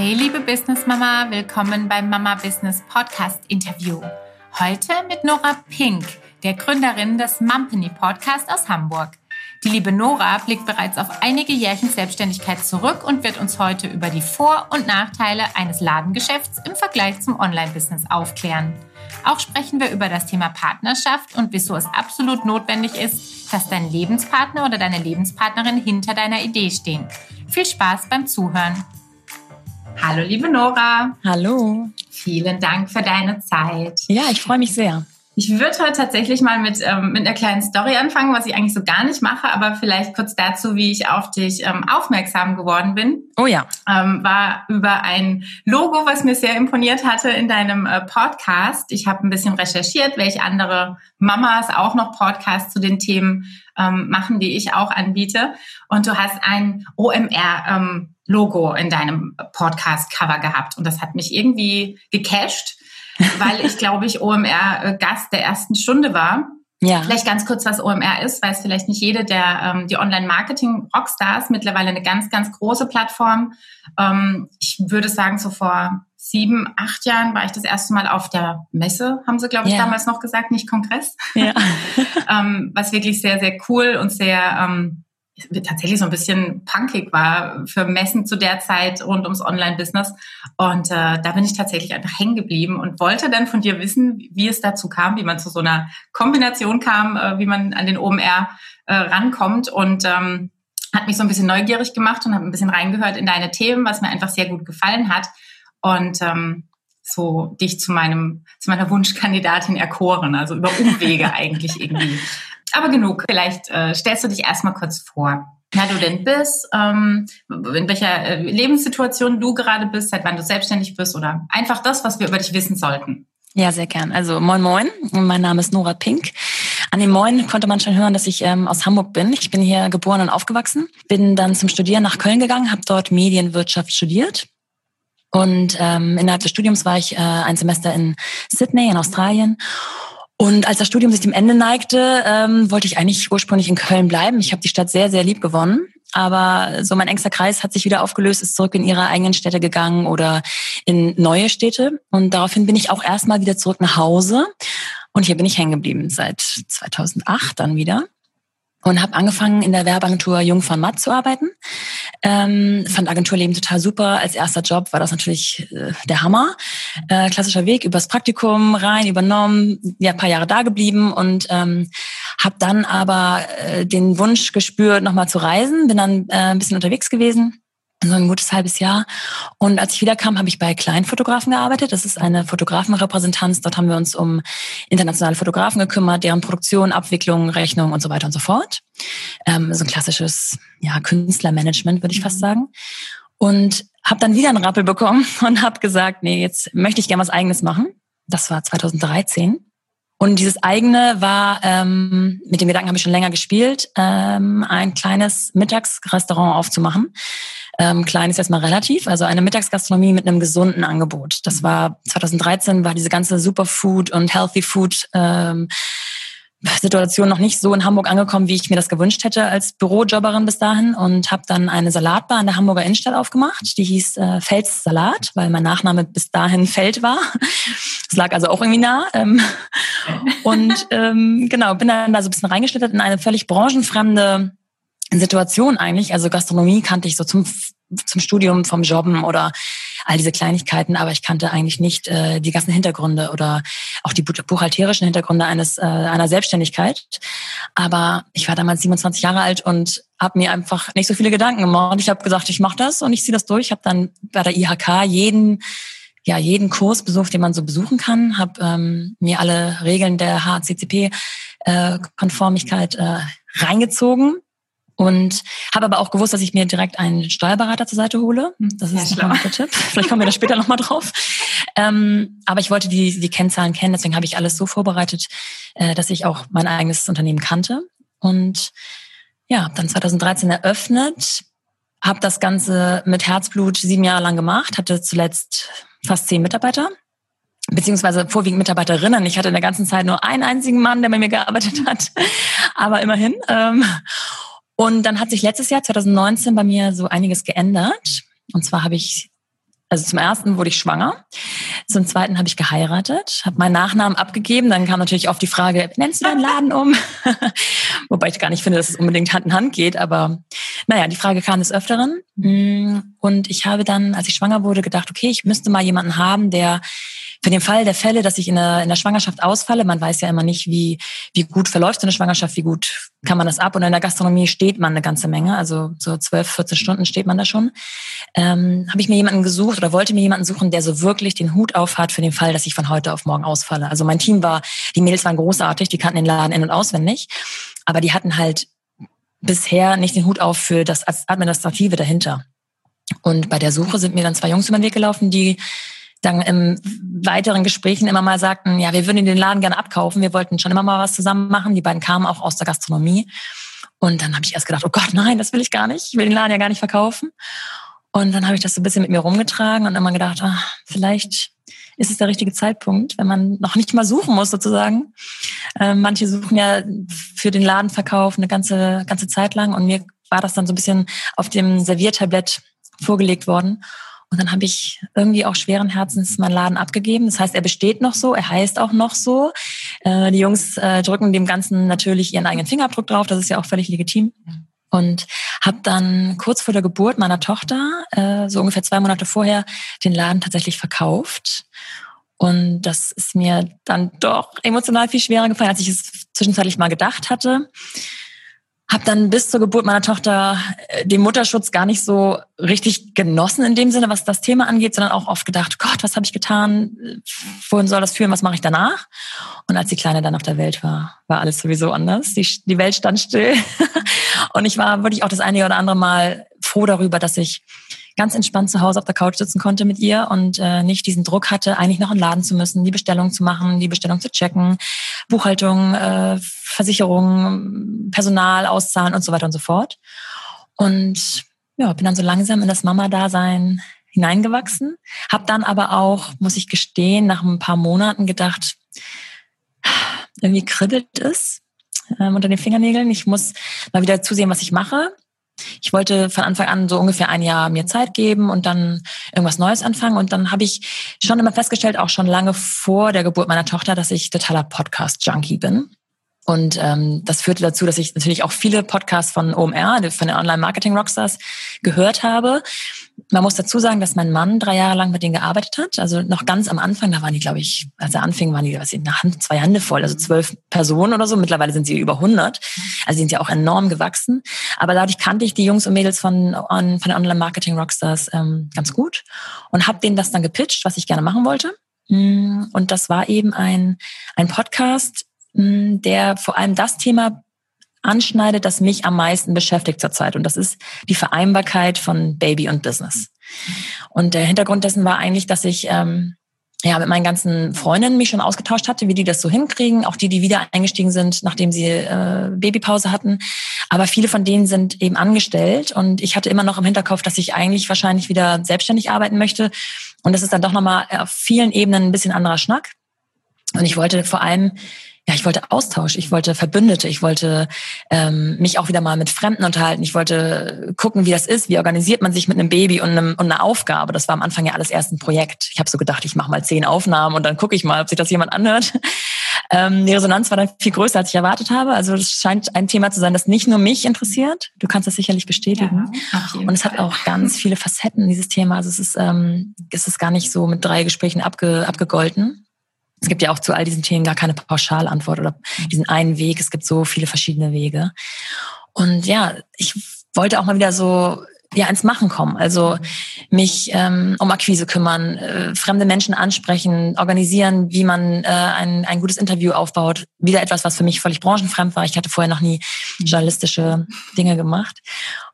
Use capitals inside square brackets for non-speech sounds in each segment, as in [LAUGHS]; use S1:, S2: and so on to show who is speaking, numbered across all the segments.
S1: Hey liebe Business Mama, willkommen beim Mama Business Podcast Interview. Heute mit Nora Pink, der Gründerin des Mumpany Podcast aus Hamburg. Die liebe Nora blickt bereits auf einige Jährchen Selbstständigkeit zurück und wird uns heute über die Vor- und Nachteile eines Ladengeschäfts im Vergleich zum Online-Business aufklären. Auch sprechen wir über das Thema Partnerschaft und wieso es absolut notwendig ist, dass dein Lebenspartner oder deine Lebenspartnerin hinter deiner Idee stehen. Viel Spaß beim Zuhören. Hallo, liebe Nora.
S2: Hallo.
S1: Vielen Dank für deine Zeit.
S2: Ja, ich freue mich sehr.
S1: Ich würde heute tatsächlich mal mit, ähm, mit einer kleinen Story anfangen, was ich eigentlich so gar nicht mache, aber vielleicht kurz dazu, wie ich auf dich ähm, aufmerksam geworden bin.
S2: Oh ja.
S1: Ähm, war über ein Logo, was mir sehr imponiert hatte in deinem äh, Podcast. Ich habe ein bisschen recherchiert, welche andere Mamas auch noch Podcasts zu den Themen ähm, machen, die ich auch anbiete. Und du hast ein OMR ähm, Logo in deinem Podcast-Cover gehabt. Und das hat mich irgendwie gecasht [LAUGHS] weil ich glaube ich OMR äh, Gast der ersten Stunde war. Ja. Vielleicht ganz kurz, was OMR ist, weiß vielleicht nicht jede, der ähm, die Online-Marketing-Rockstars, mittlerweile eine ganz, ganz große Plattform. Ähm, ich würde sagen, so vor sieben, acht Jahren war ich das erste Mal auf der Messe, haben sie, glaube ich, ja. damals noch gesagt, nicht Kongress. Ja. [LAUGHS] ähm, was wirklich sehr, sehr cool und sehr ähm, tatsächlich so ein bisschen punkig war für Messen zu der Zeit rund ums Online-Business. Und äh, da bin ich tatsächlich einfach hängen geblieben und wollte dann von dir wissen, wie es dazu kam, wie man zu so einer Kombination kam, äh, wie man an den OMR äh, rankommt. Und ähm, hat mich so ein bisschen neugierig gemacht und habe ein bisschen reingehört in deine Themen, was mir einfach sehr gut gefallen hat. Und ähm, so dich zu meinem zu meiner Wunschkandidatin erkoren, also über Umwege [LAUGHS] eigentlich irgendwie. Aber genug. Vielleicht äh, stellst du dich erstmal kurz vor. Wer du denn bist, ähm, in welcher äh, Lebenssituation du gerade bist, seit wann du selbstständig bist oder einfach das, was wir über dich wissen sollten.
S2: Ja, sehr gern. Also moin moin, mein Name ist Nora Pink. An dem Moin konnte man schon hören, dass ich ähm, aus Hamburg bin. Ich bin hier geboren und aufgewachsen, bin dann zum Studieren nach Köln gegangen, habe dort Medienwirtschaft studiert. Und ähm, innerhalb des Studiums war ich äh, ein Semester in Sydney in Australien und als das Studium sich dem Ende neigte, ähm, wollte ich eigentlich ursprünglich in Köln bleiben. Ich habe die Stadt sehr, sehr lieb gewonnen. Aber so mein engster Kreis hat sich wieder aufgelöst, ist zurück in ihre eigenen Städte gegangen oder in neue Städte. Und daraufhin bin ich auch erstmal wieder zurück nach Hause. Und hier bin ich hängen geblieben seit 2008 dann wieder und habe angefangen in der Werbeagentur Jung von Matt zu arbeiten. Ähm, fand Agenturleben total super. Als erster Job war das natürlich äh, der Hammer. Äh, klassischer Weg übers Praktikum rein, übernommen, ja, paar Jahre da geblieben und ähm, habe dann aber äh, den Wunsch gespürt, nochmal zu reisen. Bin dann äh, ein bisschen unterwegs gewesen so ein gutes halbes Jahr. Und als ich wiederkam, habe ich bei Kleinfotografen gearbeitet. Das ist eine Fotografenrepräsentanz. Dort haben wir uns um internationale Fotografen gekümmert, deren Produktion, Abwicklung, Rechnung und so weiter und so fort. Ähm, so ein klassisches ja, Künstlermanagement, würde ich fast mhm. sagen. Und habe dann wieder einen Rappel bekommen [LAUGHS] und habe gesagt, nee, jetzt möchte ich gerne was Eigenes machen. Das war 2013. Und dieses eigene war, ähm, mit dem Gedanken habe ich schon länger gespielt, ähm, ein kleines Mittagsrestaurant aufzumachen. Ähm, klein ist erstmal relativ, also eine Mittagsgastronomie mit einem gesunden Angebot. Das war 2013 war diese ganze Superfood und Healthy Food ähm, Situation noch nicht so in Hamburg angekommen, wie ich mir das gewünscht hätte als Bürojobberin bis dahin und habe dann eine Salatbar in der Hamburger Innenstadt aufgemacht. Die hieß äh, Fels Salat, weil mein Nachname bis dahin Feld war. Das lag also auch irgendwie nah. Ähm, und ähm, genau, bin dann da so ein bisschen reingeschlittert in eine völlig branchenfremde Situation eigentlich. Also Gastronomie kannte ich so zum zum Studium vom Jobben oder all diese Kleinigkeiten, aber ich kannte eigentlich nicht äh, die ganzen Hintergründe oder auch die buchhalterischen Hintergründe eines äh, einer Selbstständigkeit. Aber ich war damals 27 Jahre alt und habe mir einfach nicht so viele Gedanken gemacht. Ich habe gesagt, ich mache das und ich ziehe das durch. Ich habe dann bei der IHK jeden ja jeden Kurs besucht, den man so besuchen kann, habe ähm, mir alle Regeln der HCCP äh, Konformigkeit äh, reingezogen und habe aber auch gewusst, dass ich mir direkt einen Steuerberater zur Seite hole. Hm, das ist ja, ein Tipp. Vielleicht kommen wir da später nochmal drauf. Ähm, aber ich wollte die, die Kennzahlen kennen, deswegen habe ich alles so vorbereitet, äh, dass ich auch mein eigenes Unternehmen kannte. Und ja, dann 2013 eröffnet, habe das Ganze mit Herzblut sieben Jahre lang gemacht, hatte zuletzt fast zehn Mitarbeiter beziehungsweise vorwiegend Mitarbeiterinnen. Ich hatte in der ganzen Zeit nur einen einzigen Mann, der bei mir gearbeitet hat, aber immerhin. Ähm, und dann hat sich letztes Jahr, 2019, bei mir so einiges geändert. Und zwar habe ich Also zum ersten wurde ich schwanger, zum zweiten habe ich geheiratet, habe meinen Nachnamen abgegeben. Dann kam natürlich oft die Frage, nennst du deinen Laden um? [LAUGHS] Wobei ich gar nicht finde, dass es unbedingt Hand in Hand geht. Aber naja, die Frage kam des Öfteren. Mm, und ich habe dann, als ich schwanger wurde, gedacht, okay, ich müsste mal jemanden haben, der für den Fall der Fälle, dass ich in der, in der Schwangerschaft ausfalle, man weiß ja immer nicht, wie, wie gut verläuft so eine Schwangerschaft, wie gut kann man das ab. Und in der Gastronomie steht man eine ganze Menge, also so 12, 14 Stunden steht man da schon. Ähm, Habe ich mir jemanden gesucht oder wollte mir jemanden suchen, der so wirklich den Hut auf hat für den Fall, dass ich von heute auf morgen ausfalle. Also mein Team war, die Mädels waren großartig, die kannten den Laden in- und auswendig, aber die hatten halt bisher nicht den Hut auf für das Administrative dahinter. Und bei der Suche sind mir dann zwei Jungs über den Weg gelaufen, die dann im weiteren Gesprächen immer mal sagten, ja, wir würden den Laden gerne abkaufen. Wir wollten schon immer mal was zusammen machen. Die beiden kamen auch aus der Gastronomie. Und dann habe ich erst gedacht, oh Gott, nein, das will ich gar nicht. Ich will den Laden ja gar nicht verkaufen. Und dann habe ich das so ein bisschen mit mir rumgetragen und immer gedacht, ach, vielleicht ist es der richtige Zeitpunkt, wenn man noch nicht mal suchen muss sozusagen. Ähm, manche suchen ja für den Ladenverkauf eine ganze, ganze Zeit lang und mir war das dann so ein bisschen auf dem Serviertablett vorgelegt worden. Und dann habe ich irgendwie auch schweren Herzens meinen Laden abgegeben. Das heißt, er besteht noch so, er heißt auch noch so. Äh, die Jungs äh, drücken dem Ganzen natürlich ihren eigenen Fingerabdruck drauf, das ist ja auch völlig legitim. Und habe dann kurz vor der Geburt meiner Tochter, äh, so ungefähr zwei Monate vorher, den Laden tatsächlich verkauft. Und das ist mir dann doch emotional viel schwerer gefallen, als ich es zwischenzeitlich mal gedacht hatte habe dann bis zur Geburt meiner Tochter äh, den Mutterschutz gar nicht so richtig genossen in dem Sinne, was das Thema angeht, sondern auch oft gedacht, Gott, was habe ich getan? Wohin soll das führen? Was mache ich danach? Und als die Kleine dann auf der Welt war, war alles sowieso anders. Die, die Welt stand still. [LAUGHS] Und ich war wirklich auch das eine oder andere Mal froh darüber, dass ich ganz entspannt zu Hause auf der Couch sitzen konnte mit ihr und äh, nicht diesen Druck hatte, eigentlich noch in den Laden zu müssen, die Bestellung zu machen, die Bestellung zu checken, Buchhaltung, äh, Versicherung, Personal auszahlen und so weiter und so fort. Und ja, bin dann so langsam in das Mama-Dasein hineingewachsen, habe dann aber auch, muss ich gestehen, nach ein paar Monaten gedacht, irgendwie kribbelt es ähm, unter den Fingernägeln. Ich muss mal wieder zusehen, was ich mache. Ich wollte von Anfang an so ungefähr ein Jahr mir Zeit geben und dann irgendwas Neues anfangen. Und dann habe ich schon immer festgestellt, auch schon lange vor der Geburt meiner Tochter, dass ich totaler Podcast-Junkie bin. Und ähm, das führte dazu, dass ich natürlich auch viele Podcasts von OMR, von den Online-Marketing-Rockstars, gehört habe. Man muss dazu sagen, dass mein Mann drei Jahre lang mit denen gearbeitet hat. Also noch ganz am Anfang, da waren die, glaube ich, als er anfing, waren die was, eine Hand, zwei Hände voll, also zwölf Personen oder so. Mittlerweile sind sie über 100. Also sind ja auch enorm gewachsen. Aber dadurch kannte ich die Jungs und Mädels von, von den Online-Marketing-Rockstars ähm, ganz gut und habe denen das dann gepitcht, was ich gerne machen wollte. Mm, und das war eben ein, ein Podcast, der vor allem das Thema anschneidet, das mich am meisten beschäftigt zurzeit. Und das ist die Vereinbarkeit von Baby und Business. Und der Hintergrund dessen war eigentlich, dass ich ähm, ja mit meinen ganzen Freundinnen mich schon ausgetauscht hatte, wie die das so hinkriegen, auch die, die wieder eingestiegen sind, nachdem sie äh, Babypause hatten. Aber viele von denen sind eben angestellt und ich hatte immer noch im Hinterkopf, dass ich eigentlich wahrscheinlich wieder selbstständig arbeiten möchte. Und das ist dann doch nochmal auf vielen Ebenen ein bisschen anderer Schnack. Und ich wollte vor allem ja, ich wollte Austausch, ich wollte Verbündete, ich wollte ähm, mich auch wieder mal mit Fremden unterhalten, ich wollte gucken, wie das ist, wie organisiert man sich mit einem Baby und, einem, und einer Aufgabe. Das war am Anfang ja alles erst ein Projekt. Ich habe so gedacht, ich mache mal zehn Aufnahmen und dann gucke ich mal, ob sich das jemand anhört. [LAUGHS] Ähm, die Resonanz war dann viel größer, als ich erwartet habe. Also es scheint ein Thema zu sein, das nicht nur mich interessiert. Du kannst das sicherlich bestätigen. Ja, und es hat auch ganz viele Facetten, dieses Thema. Also es ist, ähm, es ist gar nicht so mit drei Gesprächen abge, abgegolten. Es gibt ja auch zu all diesen Themen gar keine Pauschalantwort oder diesen einen Weg. Es gibt so viele verschiedene Wege. Und ja, ich wollte auch mal wieder so ja ins Machen kommen. Also mich ähm, um Akquise kümmern, äh, fremde Menschen ansprechen, organisieren, wie man äh, ein, ein gutes Interview aufbaut. Wieder etwas, was für mich völlig branchenfremd war. Ich hatte vorher noch nie journalistische Dinge gemacht.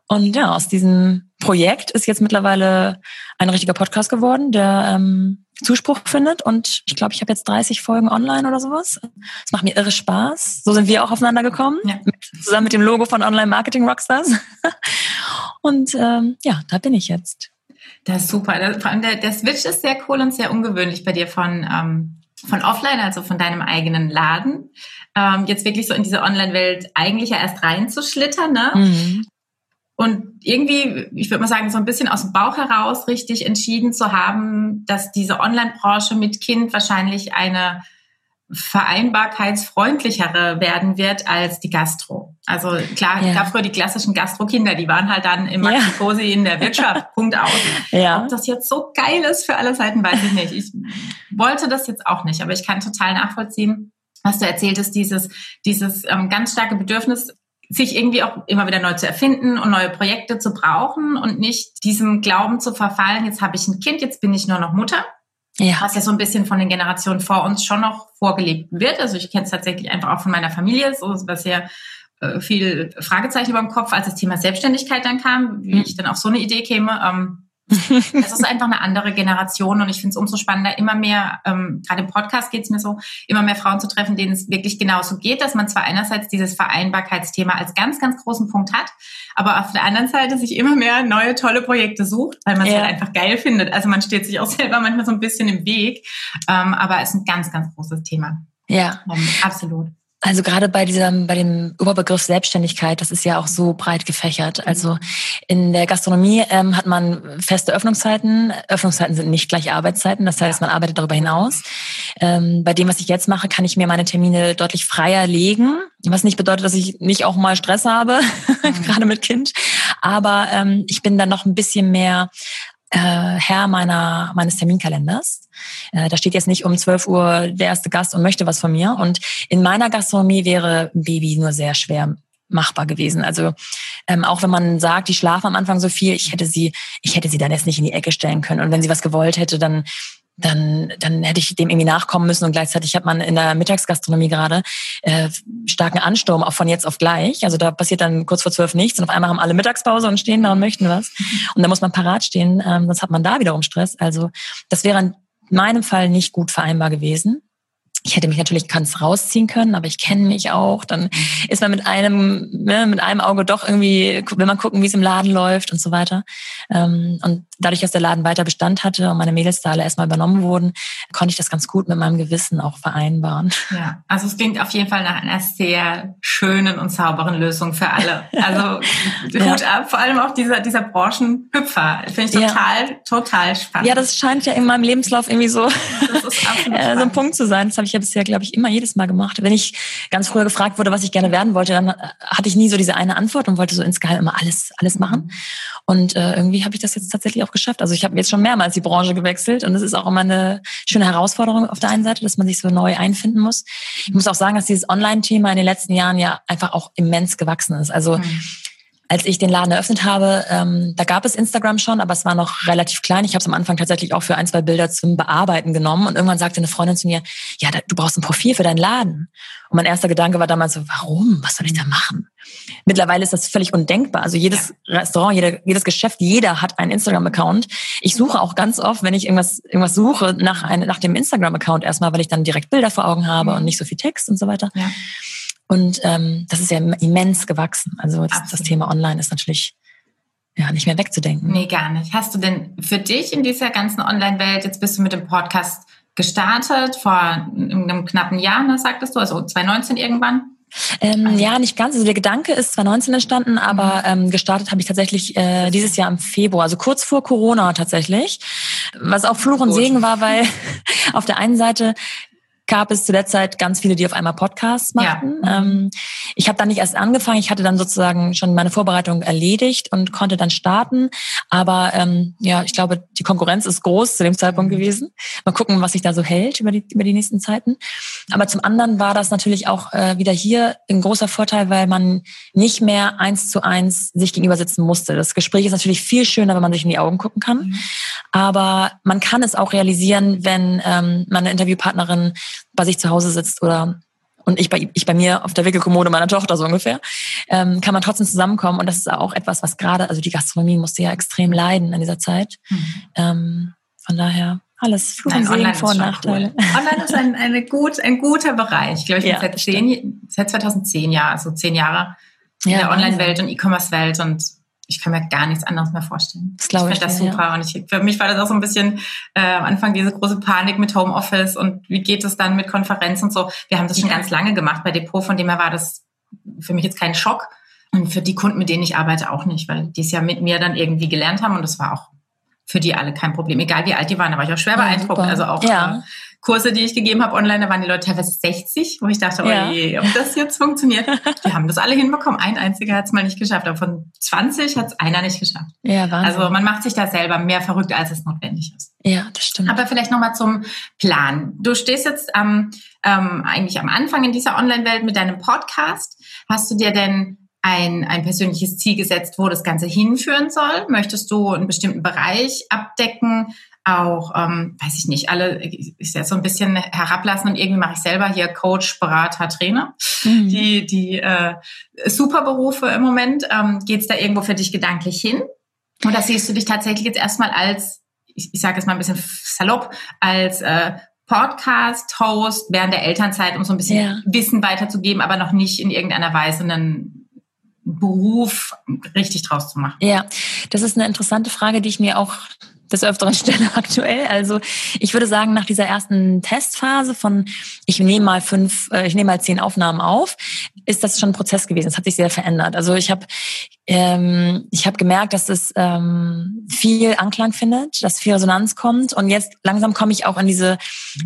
S2: Und ja, aus diesem Projekt ist jetzt mittlerweile ein richtiger Podcast geworden, der ähm, Zuspruch findet. Und ich glaube, ich habe jetzt 30 Folgen online oder sowas. Es macht mir irre Spaß. So sind wir auch aufeinander gekommen, ja. zusammen mit dem Logo von Online Marketing Rockstars. [LAUGHS] Und ähm, ja, da bin ich jetzt.
S1: Das ist super. Vor allem der, der Switch ist sehr cool und sehr ungewöhnlich bei dir von, ähm, von offline, also von deinem eigenen Laden, ähm, jetzt wirklich so in diese Online-Welt eigentlich ja erst reinzuschlittern. Ne? Mhm. Und irgendwie, ich würde mal sagen, so ein bisschen aus dem Bauch heraus richtig entschieden zu haben, dass diese Online-Branche mit Kind wahrscheinlich eine vereinbarkeitsfreundlichere werden wird als die Gastro. Also klar, ja. gab früher die klassischen Gastro-Kinder, die waren halt dann im Maxi Cosi in der Wirtschaft, [LAUGHS] Punkt aus. Ja. Ob das jetzt so geil ist für alle Seiten, weiß ich nicht. Ich wollte das jetzt auch nicht, aber ich kann total nachvollziehen, was du erzähltest, dieses, dieses ähm, ganz starke Bedürfnis, sich irgendwie auch immer wieder neu zu erfinden und neue Projekte zu brauchen und nicht diesem Glauben zu verfallen, jetzt habe ich ein Kind, jetzt bin ich nur noch Mutter. Ja. Was ja so ein bisschen von den Generationen vor uns schon noch vorgelebt wird. Also ich kenne es tatsächlich einfach auch von meiner Familie, so was ja äh, viel Fragezeichen über dem Kopf, als das Thema Selbstständigkeit dann kam, wie mhm. ich dann auf so eine Idee käme. Ähm, es ist einfach eine andere Generation und ich finde es umso spannender, immer mehr, ähm, gerade im Podcast geht es mir so, immer mehr Frauen zu treffen, denen es wirklich genauso geht, dass man zwar einerseits dieses Vereinbarkeitsthema als ganz, ganz großen Punkt hat, aber auf der anderen Seite sich immer mehr neue, tolle Projekte sucht, weil man es ja. halt einfach geil findet. Also man steht sich auch selber manchmal so ein bisschen im Weg, ähm, aber es ist ein ganz, ganz großes Thema.
S2: Ja.
S1: Ähm, absolut.
S2: Also gerade bei diesem, bei dem Überbegriff Selbstständigkeit, das ist ja auch so breit gefächert. Also in der Gastronomie ähm, hat man feste Öffnungszeiten. Öffnungszeiten sind nicht gleich Arbeitszeiten, das heißt, man arbeitet darüber hinaus. Ähm, bei dem, was ich jetzt mache, kann ich mir meine Termine deutlich freier legen, was nicht bedeutet, dass ich nicht auch mal Stress habe, [LAUGHS] mhm. gerade mit Kind. Aber ähm, ich bin dann noch ein bisschen mehr äh, Herr meiner, meines Terminkalenders. Äh, da steht jetzt nicht um 12 Uhr der erste Gast und möchte was von mir. Und in meiner Gastronomie wäre Baby nur sehr schwer machbar gewesen. Also ähm, auch wenn man sagt, die schlafen am Anfang so viel, ich hätte sie, ich hätte sie dann erst nicht in die Ecke stellen können. Und wenn sie was gewollt hätte, dann dann, dann hätte ich dem irgendwie nachkommen müssen und gleichzeitig hat man in der Mittagsgastronomie gerade äh, starken Ansturm, auch von jetzt auf gleich. Also da passiert dann kurz vor zwölf nichts und auf einmal haben alle Mittagspause und stehen da und möchten was. Und da muss man parat stehen, ähm, sonst hat man da wiederum Stress. Also das wäre in meinem Fall nicht gut vereinbar gewesen. Ich hätte mich natürlich ganz rausziehen können, aber ich kenne mich auch. Dann ist man mit einem, ne, mit einem Auge doch irgendwie, will man gucken, wie es im Laden läuft und so weiter. Ähm, und dadurch, dass der Laden weiter Bestand hatte und meine Mädels da alle erstmal übernommen wurden, konnte ich das ganz gut mit meinem Gewissen auch vereinbaren.
S1: Ja, also es klingt auf jeden Fall nach einer sehr schönen und sauberen Lösung für alle. Also [LAUGHS] Hut ja. ab, vor allem auch dieser, dieser Branchenhüpfer. Finde ich total, ja. total spannend.
S2: Ja, das scheint ja in meinem Lebenslauf irgendwie so, [LAUGHS] äh, so ein Punkt zu sein. Das habe ich ja bisher, glaube ich, immer jedes Mal gemacht. Wenn ich ganz früher gefragt wurde, was ich gerne werden wollte, dann äh, hatte ich nie so diese eine Antwort und wollte so insgeheim immer alles, alles machen. Und äh, irgendwie habe ich das jetzt tatsächlich auch geschafft. Also ich habe jetzt schon mehrmals die Branche gewechselt und es ist auch immer eine schöne Herausforderung auf der einen Seite, dass man sich so neu einfinden muss. Ich muss auch sagen, dass dieses Online-Thema in den letzten Jahren ja einfach auch immens gewachsen ist. Also mhm als ich den Laden eröffnet habe, ähm, da gab es Instagram schon, aber es war noch relativ klein. Ich habe es am Anfang tatsächlich auch für ein, zwei Bilder zum Bearbeiten genommen. Und irgendwann sagte eine Freundin zu mir, ja, da, du brauchst ein Profil für deinen Laden. Und mein erster Gedanke war damals so, warum? Was soll ich da machen? Mittlerweile ist das völlig undenkbar. Also jedes ja. Restaurant, jeder, jedes Geschäft, jeder hat einen Instagram-Account. Ich suche auch ganz oft, wenn ich irgendwas, irgendwas suche, nach, einem, nach dem Instagram-Account erstmal, weil ich dann direkt Bilder vor Augen habe mhm. und nicht so viel Text und so weiter. Ja. Und ähm, das ist ja immens gewachsen. Also das, das Thema Online ist natürlich ja nicht mehr wegzudenken.
S1: Nee, gar nicht. Hast du denn für dich in dieser ganzen Online-Welt, jetzt bist du mit dem Podcast gestartet, vor einem knappen Jahr, ne, sagtest du, also 2019 irgendwann?
S2: Ähm. Ja, nicht ganz. Also der Gedanke ist 2019 entstanden, aber mhm. ähm, gestartet habe ich tatsächlich äh, dieses Jahr im Februar, also kurz vor Corona tatsächlich. Was auch Fluch und Segen war, weil [LAUGHS] auf der einen Seite gab es zu der Zeit ganz viele, die auf einmal Podcasts machten. Ja. Ähm, ich habe dann nicht erst angefangen, ich hatte dann sozusagen schon meine Vorbereitung erledigt und konnte dann starten. Aber ähm, ja, ich glaube, die Konkurrenz ist groß zu dem Zeitpunkt mhm. gewesen. Mal gucken, was sich da so hält über die, über die nächsten Zeiten. Aber zum anderen war das natürlich auch äh, wieder hier ein großer Vorteil, weil man nicht mehr eins zu eins sich gegenüber sitzen musste. Das Gespräch ist natürlich viel schöner, wenn man sich in die Augen gucken kann. Mhm. Aber man kann es auch realisieren, wenn ähm, meine Interviewpartnerin bei sich zu Hause sitzt oder und ich bei, ich bei mir auf der Wickelkommode meiner Tochter so ungefähr, ähm, kann man trotzdem zusammenkommen. Und das ist auch etwas, was gerade, also die Gastronomie musste ja extrem leiden in dieser Zeit. Mhm. Ähm, von daher alles Fluch und Segen, Vor- und Nachteile.
S1: Cool. Online ist ein, eine gut, ein guter Bereich. Ich glaube, ich bin ja, seit, zehn, seit 2010 Jahren, also zehn Jahre in ja, der Online-Welt und E-Commerce-Welt und ich kann mir gar nichts anderes mehr vorstellen.
S2: Das glaube ich.
S1: finde das super. Ja. Und ich, für mich war das auch so ein bisschen äh, am Anfang diese große Panik mit Homeoffice und wie geht es dann mit Konferenzen und so. Wir haben das schon ja. ganz lange gemacht bei Depot, von dem her war das für mich jetzt kein Schock. Und für die Kunden, mit denen ich arbeite, auch nicht, weil die es ja mit mir dann irgendwie gelernt haben und das war auch für die alle kein Problem. Egal wie alt die waren, da war ich auch schwer beeindruckt. Ja, also auch ja. äh, Kurse, die ich gegeben habe online, da waren die Leute teilweise 60, wo ich dachte, oh ja. je, ob das jetzt funktioniert. Die haben das alle hinbekommen. Ein einziger hat es mal nicht geschafft, aber von 20 hat es einer nicht geschafft. Ja, Wahnsinn. Also man macht sich da selber mehr verrückt, als es notwendig ist.
S2: Ja, das stimmt.
S1: Aber vielleicht nochmal zum Plan. Du stehst jetzt am, ähm, eigentlich am Anfang in dieser Online-Welt mit deinem Podcast. Hast du dir denn ein, ein persönliches Ziel gesetzt, wo das Ganze hinführen soll? Möchtest du einen bestimmten Bereich abdecken? Auch, ähm, weiß ich nicht, alle ist ja so ein bisschen herablassen und irgendwie mache ich selber hier Coach, Berater, Trainer. Mhm. Die, die äh, Superberufe im Moment. Ähm, Geht es da irgendwo für dich gedanklich hin? Oder siehst du dich tatsächlich jetzt erstmal als, ich, ich sage es mal ein bisschen salopp, als äh, Podcast-Host während der Elternzeit, um so ein bisschen ja. Wissen weiterzugeben, aber noch nicht in irgendeiner Weise einen Beruf richtig draus zu machen?
S2: Ja, das ist eine interessante Frage, die ich mir auch des Öfteren [LAUGHS] stelle aktuell. Also ich würde sagen, nach dieser ersten Testphase von ich nehme mal fünf, äh, ich nehme mal zehn Aufnahmen auf, ist das schon ein Prozess gewesen. Es hat sich sehr verändert. Also ich habe ähm, ich habe gemerkt, dass es ähm, viel Anklang findet, dass viel Resonanz kommt und jetzt langsam komme ich auch in diese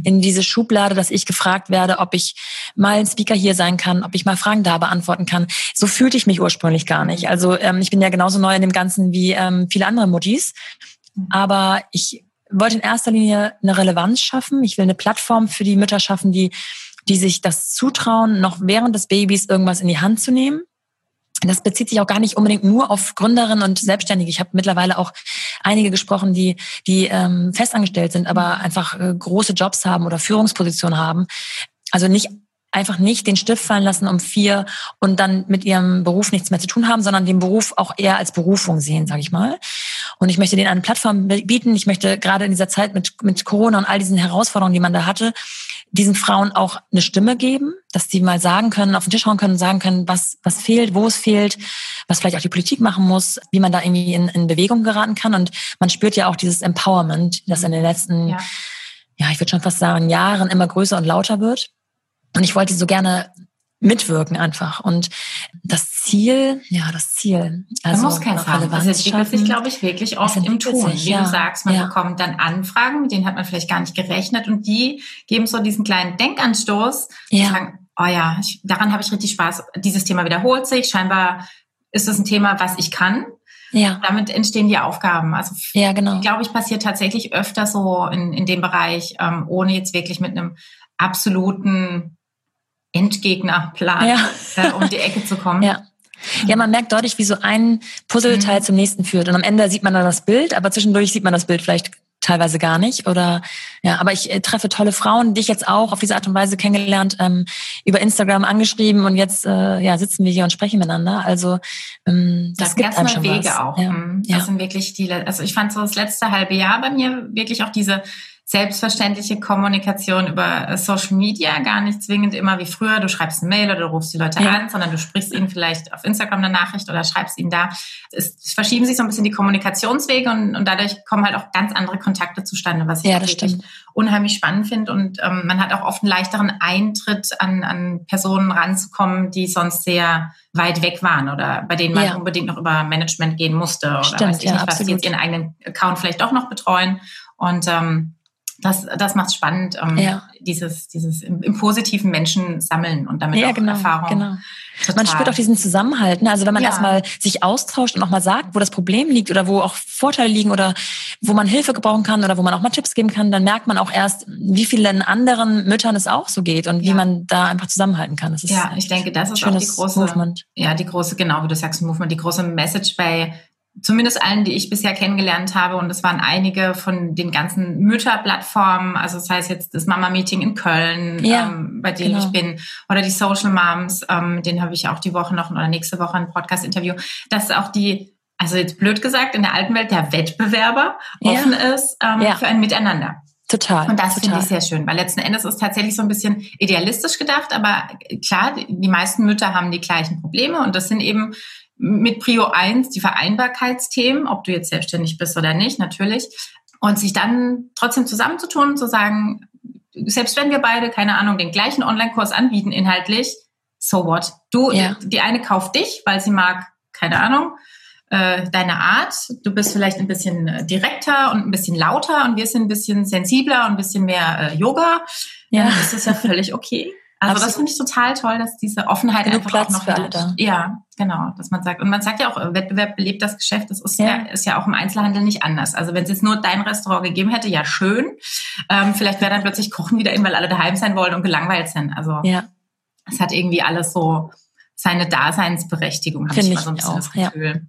S2: in diese Schublade, dass ich gefragt werde, ob ich mal ein Speaker hier sein kann, ob ich mal Fragen da beantworten kann. So fühlte ich mich ursprünglich gar nicht. Also ähm, ich bin ja genauso neu in dem Ganzen wie ähm, viele andere Muttis aber ich wollte in erster Linie eine Relevanz schaffen. Ich will eine Plattform für die Mütter schaffen, die, die sich das zutrauen, noch während des Babys irgendwas in die Hand zu nehmen. Das bezieht sich auch gar nicht unbedingt nur auf Gründerinnen und Selbstständige. Ich habe mittlerweile auch einige gesprochen, die, die ähm, festangestellt sind, aber einfach äh, große Jobs haben oder Führungspositionen haben. Also nicht einfach nicht den Stift fallen lassen um vier und dann mit ihrem Beruf nichts mehr zu tun haben, sondern den Beruf auch eher als Berufung sehen, sage ich mal. Und ich möchte denen eine Plattform bieten. Ich möchte gerade in dieser Zeit mit, mit Corona und all diesen Herausforderungen, die man da hatte, diesen Frauen auch eine Stimme geben, dass sie mal sagen können, auf den Tisch hauen können sagen können, was, was fehlt, wo es fehlt, was vielleicht auch die Politik machen muss, wie man da irgendwie in, in Bewegung geraten kann. Und man spürt ja auch dieses Empowerment, das in den letzten, ja, ja ich würde schon fast sagen, Jahren immer größer und lauter wird. Und ich wollte so gerne mitwirken einfach. Und das Ziel, ja, das Ziel.
S1: Also man muss kein haben. Das entwickelt sich, glaube ich, wirklich oft im Tun. Sich, Wie ja. du sagst, man ja. bekommt dann Anfragen, mit denen hat man vielleicht gar nicht gerechnet und die geben so diesen kleinen Denkanstoß ja. sagen, oh ja, ich, daran habe ich richtig Spaß. Dieses Thema wiederholt sich. Scheinbar ist es ein Thema, was ich kann. Ja. Damit entstehen die Aufgaben. Also ja, genau. glaube ich, passiert tatsächlich öfter so in, in dem Bereich, ähm, ohne jetzt wirklich mit einem absoluten Endgegnerplan, ja. äh, um die Ecke zu kommen.
S2: Ja. Ja, man merkt deutlich, wie so ein Puzzleteil mhm. zum nächsten führt. Und am Ende sieht man dann das Bild, aber zwischendurch sieht man das Bild vielleicht teilweise gar nicht. Oder ja, aber ich äh, treffe tolle Frauen, die ich jetzt auch auf diese Art und Weise kennengelernt, ähm, über Instagram angeschrieben und jetzt äh, ja sitzen wir hier und sprechen miteinander. Also ähm, das, das gibt ganz neue Wege was.
S1: auch. Ja. Mhm. Das ja. sind wirklich die. Also ich fand so das letzte halbe Jahr bei mir wirklich auch diese selbstverständliche Kommunikation über äh, Social Media, gar nicht zwingend immer wie früher, du schreibst eine Mail oder du rufst die Leute ja. an, sondern du sprichst ihnen vielleicht auf Instagram eine Nachricht oder schreibst ihnen da. Es, verschieben sich so ein bisschen die Kommunikationswege und, und dadurch kommen halt auch ganz andere Kontakte zustande, was ich ja, wirklich unheimlich spannend finde. Und ähm, man hat auch oft einen leichteren Eintritt an, an Personen ranzukommen, die sonst sehr weit weg waren oder bei denen man ja. unbedingt noch über Management gehen musste oder Stimmt, weiß ich ja, nicht, was absolut. die jetzt ihren eigenen Account vielleicht doch noch betreuen. Und ähm, das, das macht spannend, ähm, ja. dieses, dieses im, im, positiven Menschen sammeln und damit ja, auch genau, Erfahrung. Genau.
S2: Total. Man spürt auch diesen Zusammenhalt. Ne? Also wenn man ja. erstmal sich austauscht und auch mal sagt, wo das Problem liegt oder wo auch Vorteile liegen oder wo man Hilfe gebrauchen kann oder wo man auch mal Tipps geben kann, dann merkt man auch erst, wie vielen anderen Müttern es auch so geht und wie man da einfach zusammenhalten kann.
S1: Das ist ja, ich denke, das ist auch die große, Movement. ja, die große, genau wie du sagst, Movement, die große Message bei zumindest allen, die ich bisher kennengelernt habe, und es waren einige von den ganzen Mütterplattformen, also das heißt jetzt das Mama-Meeting in Köln, ja, ähm, bei denen genau. ich bin, oder die Social Moms, ähm, den habe ich auch die Woche noch oder nächste Woche ein Podcast-Interview, dass auch die, also jetzt blöd gesagt, in der alten Welt der Wettbewerber ja. offen ist ähm, ja. für ein Miteinander.
S2: Total.
S1: Und das finde ich sehr schön, weil letzten Endes ist es tatsächlich so ein bisschen idealistisch gedacht, aber klar, die meisten Mütter haben die gleichen Probleme und das sind eben mit Prio 1 die Vereinbarkeitsthemen, ob du jetzt selbstständig bist oder nicht, natürlich. Und sich dann trotzdem zusammenzutun und zu sagen, selbst wenn wir beide, keine Ahnung, den gleichen Online-Kurs anbieten inhaltlich, so what? Du, ja. die eine kauft dich, weil sie mag, keine Ahnung, äh, deine Art. Du bist vielleicht ein bisschen äh, direkter und ein bisschen lauter und wir sind ein bisschen sensibler und ein bisschen mehr äh, Yoga. Ja. Dann ist das ja völlig okay. Also Absolut. das finde ich total toll, dass diese Offenheit Genug einfach Platz auch noch für alle da. Ja, genau, dass man sagt und man sagt ja auch Wettbewerb belebt das Geschäft. Das ist ja. ja ist ja auch im Einzelhandel nicht anders. Also wenn es jetzt nur dein Restaurant gegeben hätte, ja schön. Ähm, vielleicht wäre dann plötzlich Kochen wieder in, weil alle daheim sein wollen und gelangweilt sind. Also ja. es hat irgendwie alles so seine Daseinsberechtigung, habe ich mal so ein bisschen auch, das Gefühl. Ja.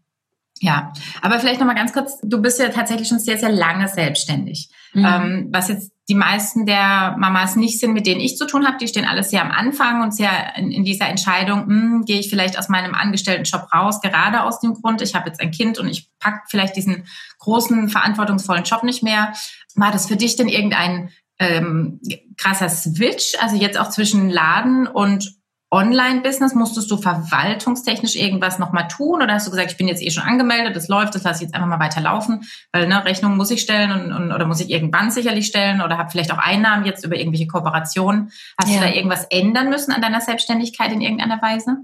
S1: Ja, aber vielleicht noch mal ganz kurz. Du bist ja tatsächlich schon sehr, sehr lange selbstständig. Mhm. Ähm, was jetzt die meisten der Mamas nicht sind, mit denen ich zu tun habe, die stehen alles sehr am Anfang und sehr in, in dieser Entscheidung, hm, gehe ich vielleicht aus meinem Angestelltenjob raus, gerade aus dem Grund, ich habe jetzt ein Kind und ich pack vielleicht diesen großen, verantwortungsvollen Job nicht mehr. War das für dich denn irgendein ähm, krasser Switch, also jetzt auch zwischen Laden und Online-Business? Musstest du verwaltungstechnisch irgendwas nochmal tun? Oder hast du gesagt, ich bin jetzt eh schon angemeldet, das läuft, das lasse ich jetzt einfach mal weiterlaufen? Weil ne, Rechnungen muss ich stellen und, und, oder muss ich irgendwann sicherlich stellen oder habe vielleicht auch Einnahmen jetzt über irgendwelche Kooperationen. Hast ja. du da irgendwas ändern müssen an deiner Selbstständigkeit in irgendeiner Weise?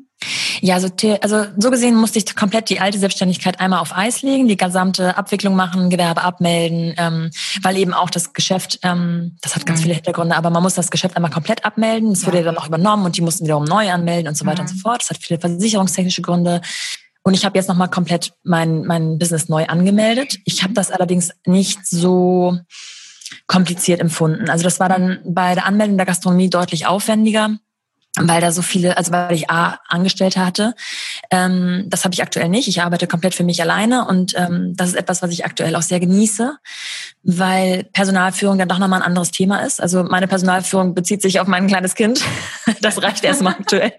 S2: Ja, also, also so gesehen musste ich komplett die alte Selbstständigkeit einmal auf Eis legen, die gesamte Abwicklung machen, Gewerbe abmelden, ähm, weil eben auch das Geschäft, ähm, das hat ganz mhm. viele Hintergründe, aber man muss das Geschäft einmal komplett abmelden. Es wurde ja. dann auch übernommen und die mussten wiederum neu anmelden und so weiter mhm. und so fort. Das hat viele versicherungstechnische Gründe. Und ich habe jetzt nochmal komplett mein, mein Business neu angemeldet. Ich habe das allerdings nicht so kompliziert empfunden. Also das war dann bei der Anmeldung der Gastronomie deutlich aufwendiger weil da so viele, also weil ich A Angestellte hatte. Ähm, das habe ich aktuell nicht. Ich arbeite komplett für mich alleine und ähm, das ist etwas, was ich aktuell auch sehr genieße, weil Personalführung dann doch nochmal ein anderes Thema ist. Also meine Personalführung bezieht sich auf mein kleines Kind. [LAUGHS] Das reicht erstmal [LAUGHS] aktuell.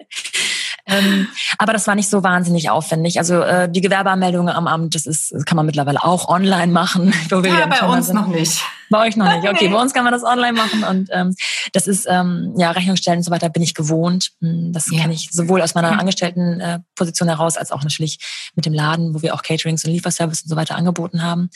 S2: Ähm, aber das war nicht so wahnsinnig aufwendig. Also äh, die Gewerbeanmeldung am Amt, das ist, das kann man mittlerweile auch online machen. [LAUGHS]
S1: Wo wir ja, bei uns noch nicht.
S2: Bei euch noch nicht. [LAUGHS] Okay, bei uns kann man das online machen und ähm, das ist ähm, ja Rechnungsstellen und so weiter bin ich gewohnt. Hm, das ja. kenne ich sowohl aus meiner Angestelltenposition äh, heraus als auch natürlich mit dem Laden, wo wir auch Caterings und Lieferservice und so weiter angeboten haben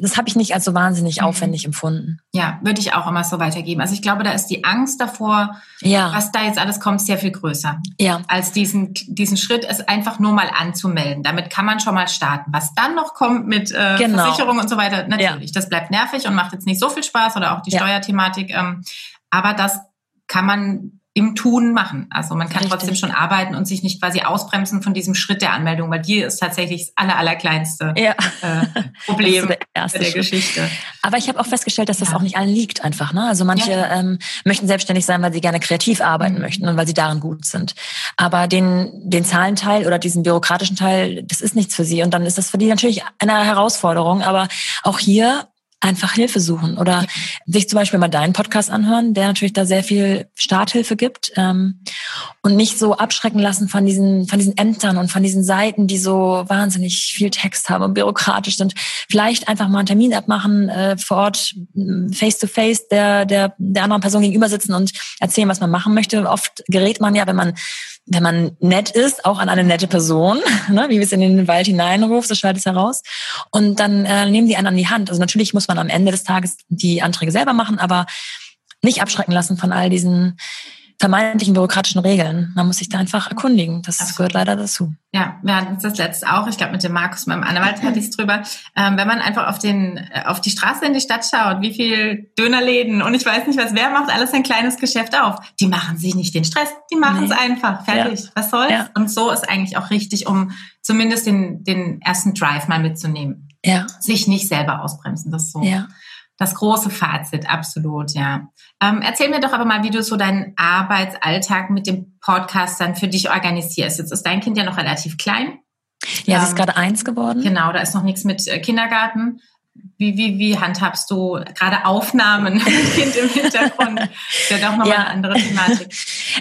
S2: das habe ich nicht als so wahnsinnig mhm. aufwendig empfunden.
S1: Ja, würde ich auch immer so weitergeben. Also ich glaube, da ist die Angst davor, ja. was da jetzt alles kommt, sehr viel größer. Ja. Als diesen, diesen Schritt, es einfach nur mal anzumelden. Damit kann man schon mal starten. Was dann noch kommt mit äh, genau. Versicherung und so weiter, natürlich, ja. das bleibt nervig und macht jetzt nicht so viel Spaß oder auch die ja. Steuerthematik. Ähm, aber das kann man im Tun machen. Also man kann Richtig. trotzdem schon arbeiten und sich nicht quasi ausbremsen von diesem Schritt der Anmeldung, weil die ist tatsächlich das aller, allerkleinste ja. äh, [LAUGHS] Problem der, der Geschichte.
S2: Aber ich habe auch festgestellt, dass das ja. auch nicht allen liegt einfach. Ne? Also manche ja. ähm, möchten selbstständig sein, weil sie gerne kreativ arbeiten mhm. möchten und weil sie darin gut sind. Aber den, den Zahlenteil oder diesen bürokratischen Teil, das ist nichts für sie. Und dann ist das für die natürlich eine Herausforderung. Aber auch hier einfach Hilfe suchen oder sich zum Beispiel mal deinen Podcast anhören, der natürlich da sehr viel Starthilfe gibt ähm, und nicht so abschrecken lassen von diesen von diesen Ämtern und von diesen Seiten, die so wahnsinnig viel Text haben und bürokratisch sind. Vielleicht einfach mal einen Termin abmachen äh, vor Ort, face to face der der der anderen Person gegenüber sitzen und erzählen, was man machen möchte. Oft gerät man ja, wenn man wenn man nett ist, auch an eine nette Person, [LAUGHS] ne, wie wir es in den Wald hineinruft, so schaltet es heraus. Und dann äh, nehmen die einen an die Hand. Also natürlich muss man am Ende des Tages die Anträge selber machen, aber nicht abschrecken lassen von all diesen vermeintlichen bürokratischen Regeln. Man muss sich da einfach erkundigen. Das Absolut. gehört leider dazu.
S1: Ja, wir hatten das letzte auch. Ich glaube, mit dem Markus, meinem Anwalt, hatte ich es drüber. Ähm, wenn man einfach auf den, äh, auf die Straße in die Stadt schaut, wie viel Dönerläden und ich weiß nicht was, wer macht alles ein kleines Geschäft auf? Die machen sich nicht den Stress, die machen es nee. einfach. Fertig. Ja. Was soll's? Ja. Und so ist eigentlich auch richtig, um zumindest den, den ersten Drive mal mitzunehmen. Ja. Sich nicht selber ausbremsen. Das ist so. Ja. Das große Fazit, absolut, ja. Ähm, erzähl mir doch aber mal, wie du so deinen Arbeitsalltag mit dem Podcast dann für dich organisierst. Jetzt ist dein Kind ja noch relativ klein.
S2: Ja, ähm, sie ist ähm, gerade eins geworden.
S1: Genau, da ist noch nichts mit äh, Kindergarten. Wie, wie, wie handhabst du gerade Aufnahmen [LAUGHS] Kind im Hintergrund? ist ja doch nochmal ja. eine andere Thematik. [LAUGHS]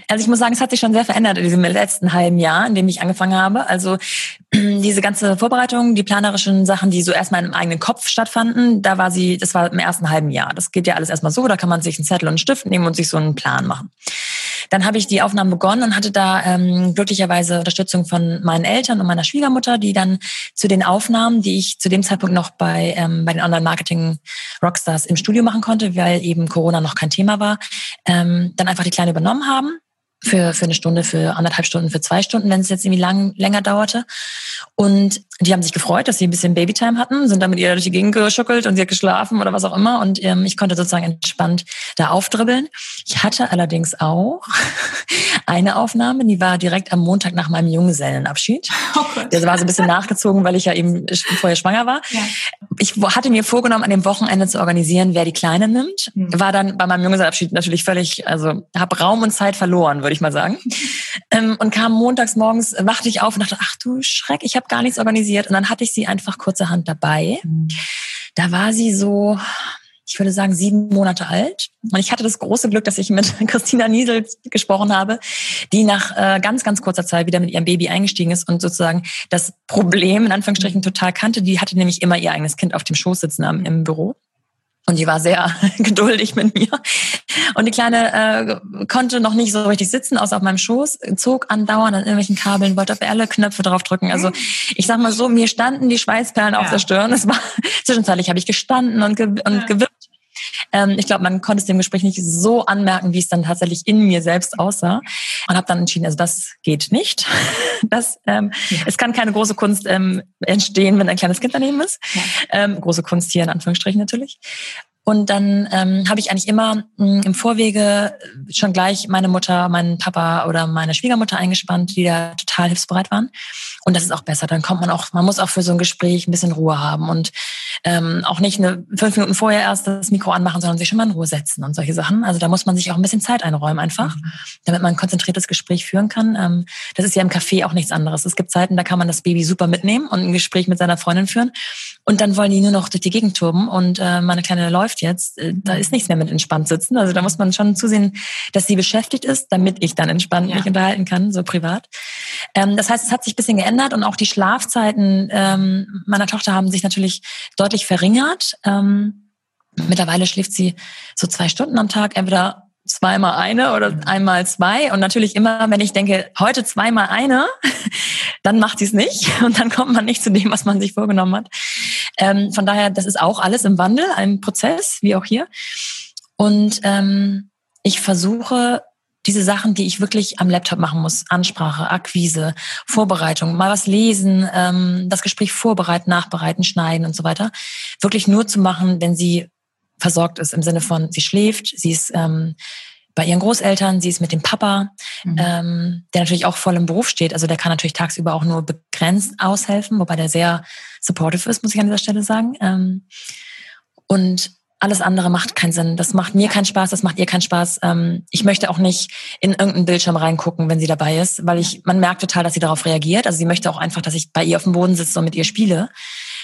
S2: Also ich muss sagen, es hat sich schon sehr verändert in diesem letzten halben Jahr, in dem ich angefangen habe. Also [CLEARS THROAT] diese ganze Vorbereitung, die planerischen Sachen, die so erstmal im eigenen Kopf stattfanden, da war sie, das war im ersten halben Jahr. Das geht ja alles erstmal so, da kann man sich einen Zettel und einen Stift nehmen und sich so einen Plan machen. Dann habe ich die Aufnahmen begonnen und hatte da ähm, glücklicherweise Unterstützung von meinen Eltern und meiner Schwiegermutter, die dann zu den Aufnahmen, die ich zu dem Zeitpunkt noch bei, ähm, bei den Online-Marketing-Rockstars im Studio machen konnte, weil eben Corona noch kein Thema war, ähm, dann einfach die Kleine übernommen haben für, für eine Stunde, für anderthalb Stunden, für zwei Stunden, wenn es jetzt irgendwie lang, länger dauerte. Und die haben sich gefreut, dass sie ein bisschen Babytime hatten, sind dann mit ihr durch die Gegend geschuckelt und sie hat geschlafen oder was auch immer. Und ähm, ich konnte sozusagen entspannt da aufdribbeln. Ich hatte allerdings auch [LAUGHS] eine Aufnahme, die war direkt am Montag nach meinem Junggesellenabschied. Oh Gott. Der war so ein bisschen nachgezogen, weil ich ja eben vorher schwanger war. Ja. Ich hatte mir vorgenommen, an dem Wochenende zu organisieren, wer die Kleine nimmt. Mhm. War dann bei meinem Junggesellenabschied natürlich völlig, also habe Raum und Zeit verloren, würde ich mal sagen. Ähm, und kam montags morgens, wachte ich auf und dachte, ach du Schreck, ich habe gar nichts organisiert. Und dann hatte ich sie einfach kurzerhand dabei. Da war sie so, ich würde sagen, sieben Monate alt. Und ich hatte das große Glück, dass ich mit [LAUGHS] Christina Niesel gesprochen habe, die nach äh, ganz, ganz kurzer Zeit wieder mit ihrem Baby eingestiegen ist und sozusagen das Problem in Anführungsstrichen total kannte. Die hatte nämlich immer ihr eigenes Kind auf dem Schoß sitzen am, im Büro. Und die war sehr [LAUGHS] geduldig mit mir. Und die Kleine äh, konnte noch nicht so richtig sitzen, außer auf meinem Schoß, zog andauernd an irgendwelchen Kabeln, wollte auf alle Knöpfe draufdrücken. Also ich sag mal so, mir standen die Schweißperlen ja. auf der Stirn. Es war [LAUGHS] zwischenzeitlich habe ich gestanden und, ge und ja. gewippt. Ähm, ich glaube, man konnte es dem Gespräch nicht so anmerken, wie es dann tatsächlich in mir selbst aussah. Und habe dann entschieden, also das geht nicht. [LAUGHS] Das, ähm, ja. Es kann keine große Kunst ähm, entstehen, wenn ein kleines Kind daneben ist. Ja. Ähm, große Kunst hier in Anführungsstrichen natürlich. Und dann ähm, habe ich eigentlich immer mh, hm, im Vorwege schon gleich meine Mutter, meinen Papa oder meine Schwiegermutter eingespannt, die da total hilfsbereit waren. Und das ist auch besser. Dann kommt man auch, man muss auch für so ein Gespräch ein bisschen Ruhe haben und ähm, auch nicht eine fünf Minuten vorher erst das Mikro anmachen, sondern sich schon mal in Ruhe setzen und solche Sachen. Also da muss man sich auch ein bisschen Zeit einräumen einfach, mhm. damit man ein konzentriertes Gespräch führen kann. Ähm, das ist ja im Café auch nichts anderes. Es gibt Zeiten, da kann man das Baby super mitnehmen und ein Gespräch mit seiner Freundin führen. Und dann wollen die nur noch durch die Gegend turben und äh, meine Kleine läuft jetzt. Äh, da ist nichts mehr mit entspannt sitzen. Also da muss man schon zusehen, dass sie beschäftigt ist, damit ich dann entspannt ja. mich unterhalten kann, so privat. Ähm, das heißt, es hat sich ein bisschen geändert und auch die Schlafzeiten ähm, meiner Tochter haben sich natürlich deutlich verringert. Ähm, mittlerweile schläft sie so zwei Stunden am Tag, entweder zweimal eine oder einmal zwei. Und natürlich immer, wenn ich denke, heute zweimal eine, [LAUGHS] dann macht sie es nicht. [LAUGHS] Und dann kommt man nicht zu dem, was man sich vorgenommen hat. Ähm, von daher, das ist auch alles im Wandel, ein Prozess, wie auch hier. Und ähm, ich versuche diese Sachen, die ich wirklich am Laptop machen muss, Ansprache, Akquise, Vorbereitung, mal was lesen, ähm, das Gespräch vorbereiten, nachbereiten, schneiden und so weiter, wirklich nur zu machen, wenn sie versorgt ist im Sinne von, sie schläft, sie ist ähm, bei ihren Großeltern, sie ist mit dem Papa, mhm. ähm, der natürlich auch voll im Beruf steht. Also der kann natürlich tagsüber auch nur begrenzt aushelfen, wobei der sehr supportive ist, muss ich an dieser Stelle sagen. Ähm, und alles andere macht keinen Sinn. Das macht mir keinen Spaß, das macht ihr keinen Spaß. Ähm, ich möchte auch nicht in irgendeinen Bildschirm reingucken, wenn sie dabei ist, weil ich, man merkt total, dass sie darauf reagiert. Also sie möchte auch einfach, dass ich bei ihr auf dem Boden sitze und mit ihr spiele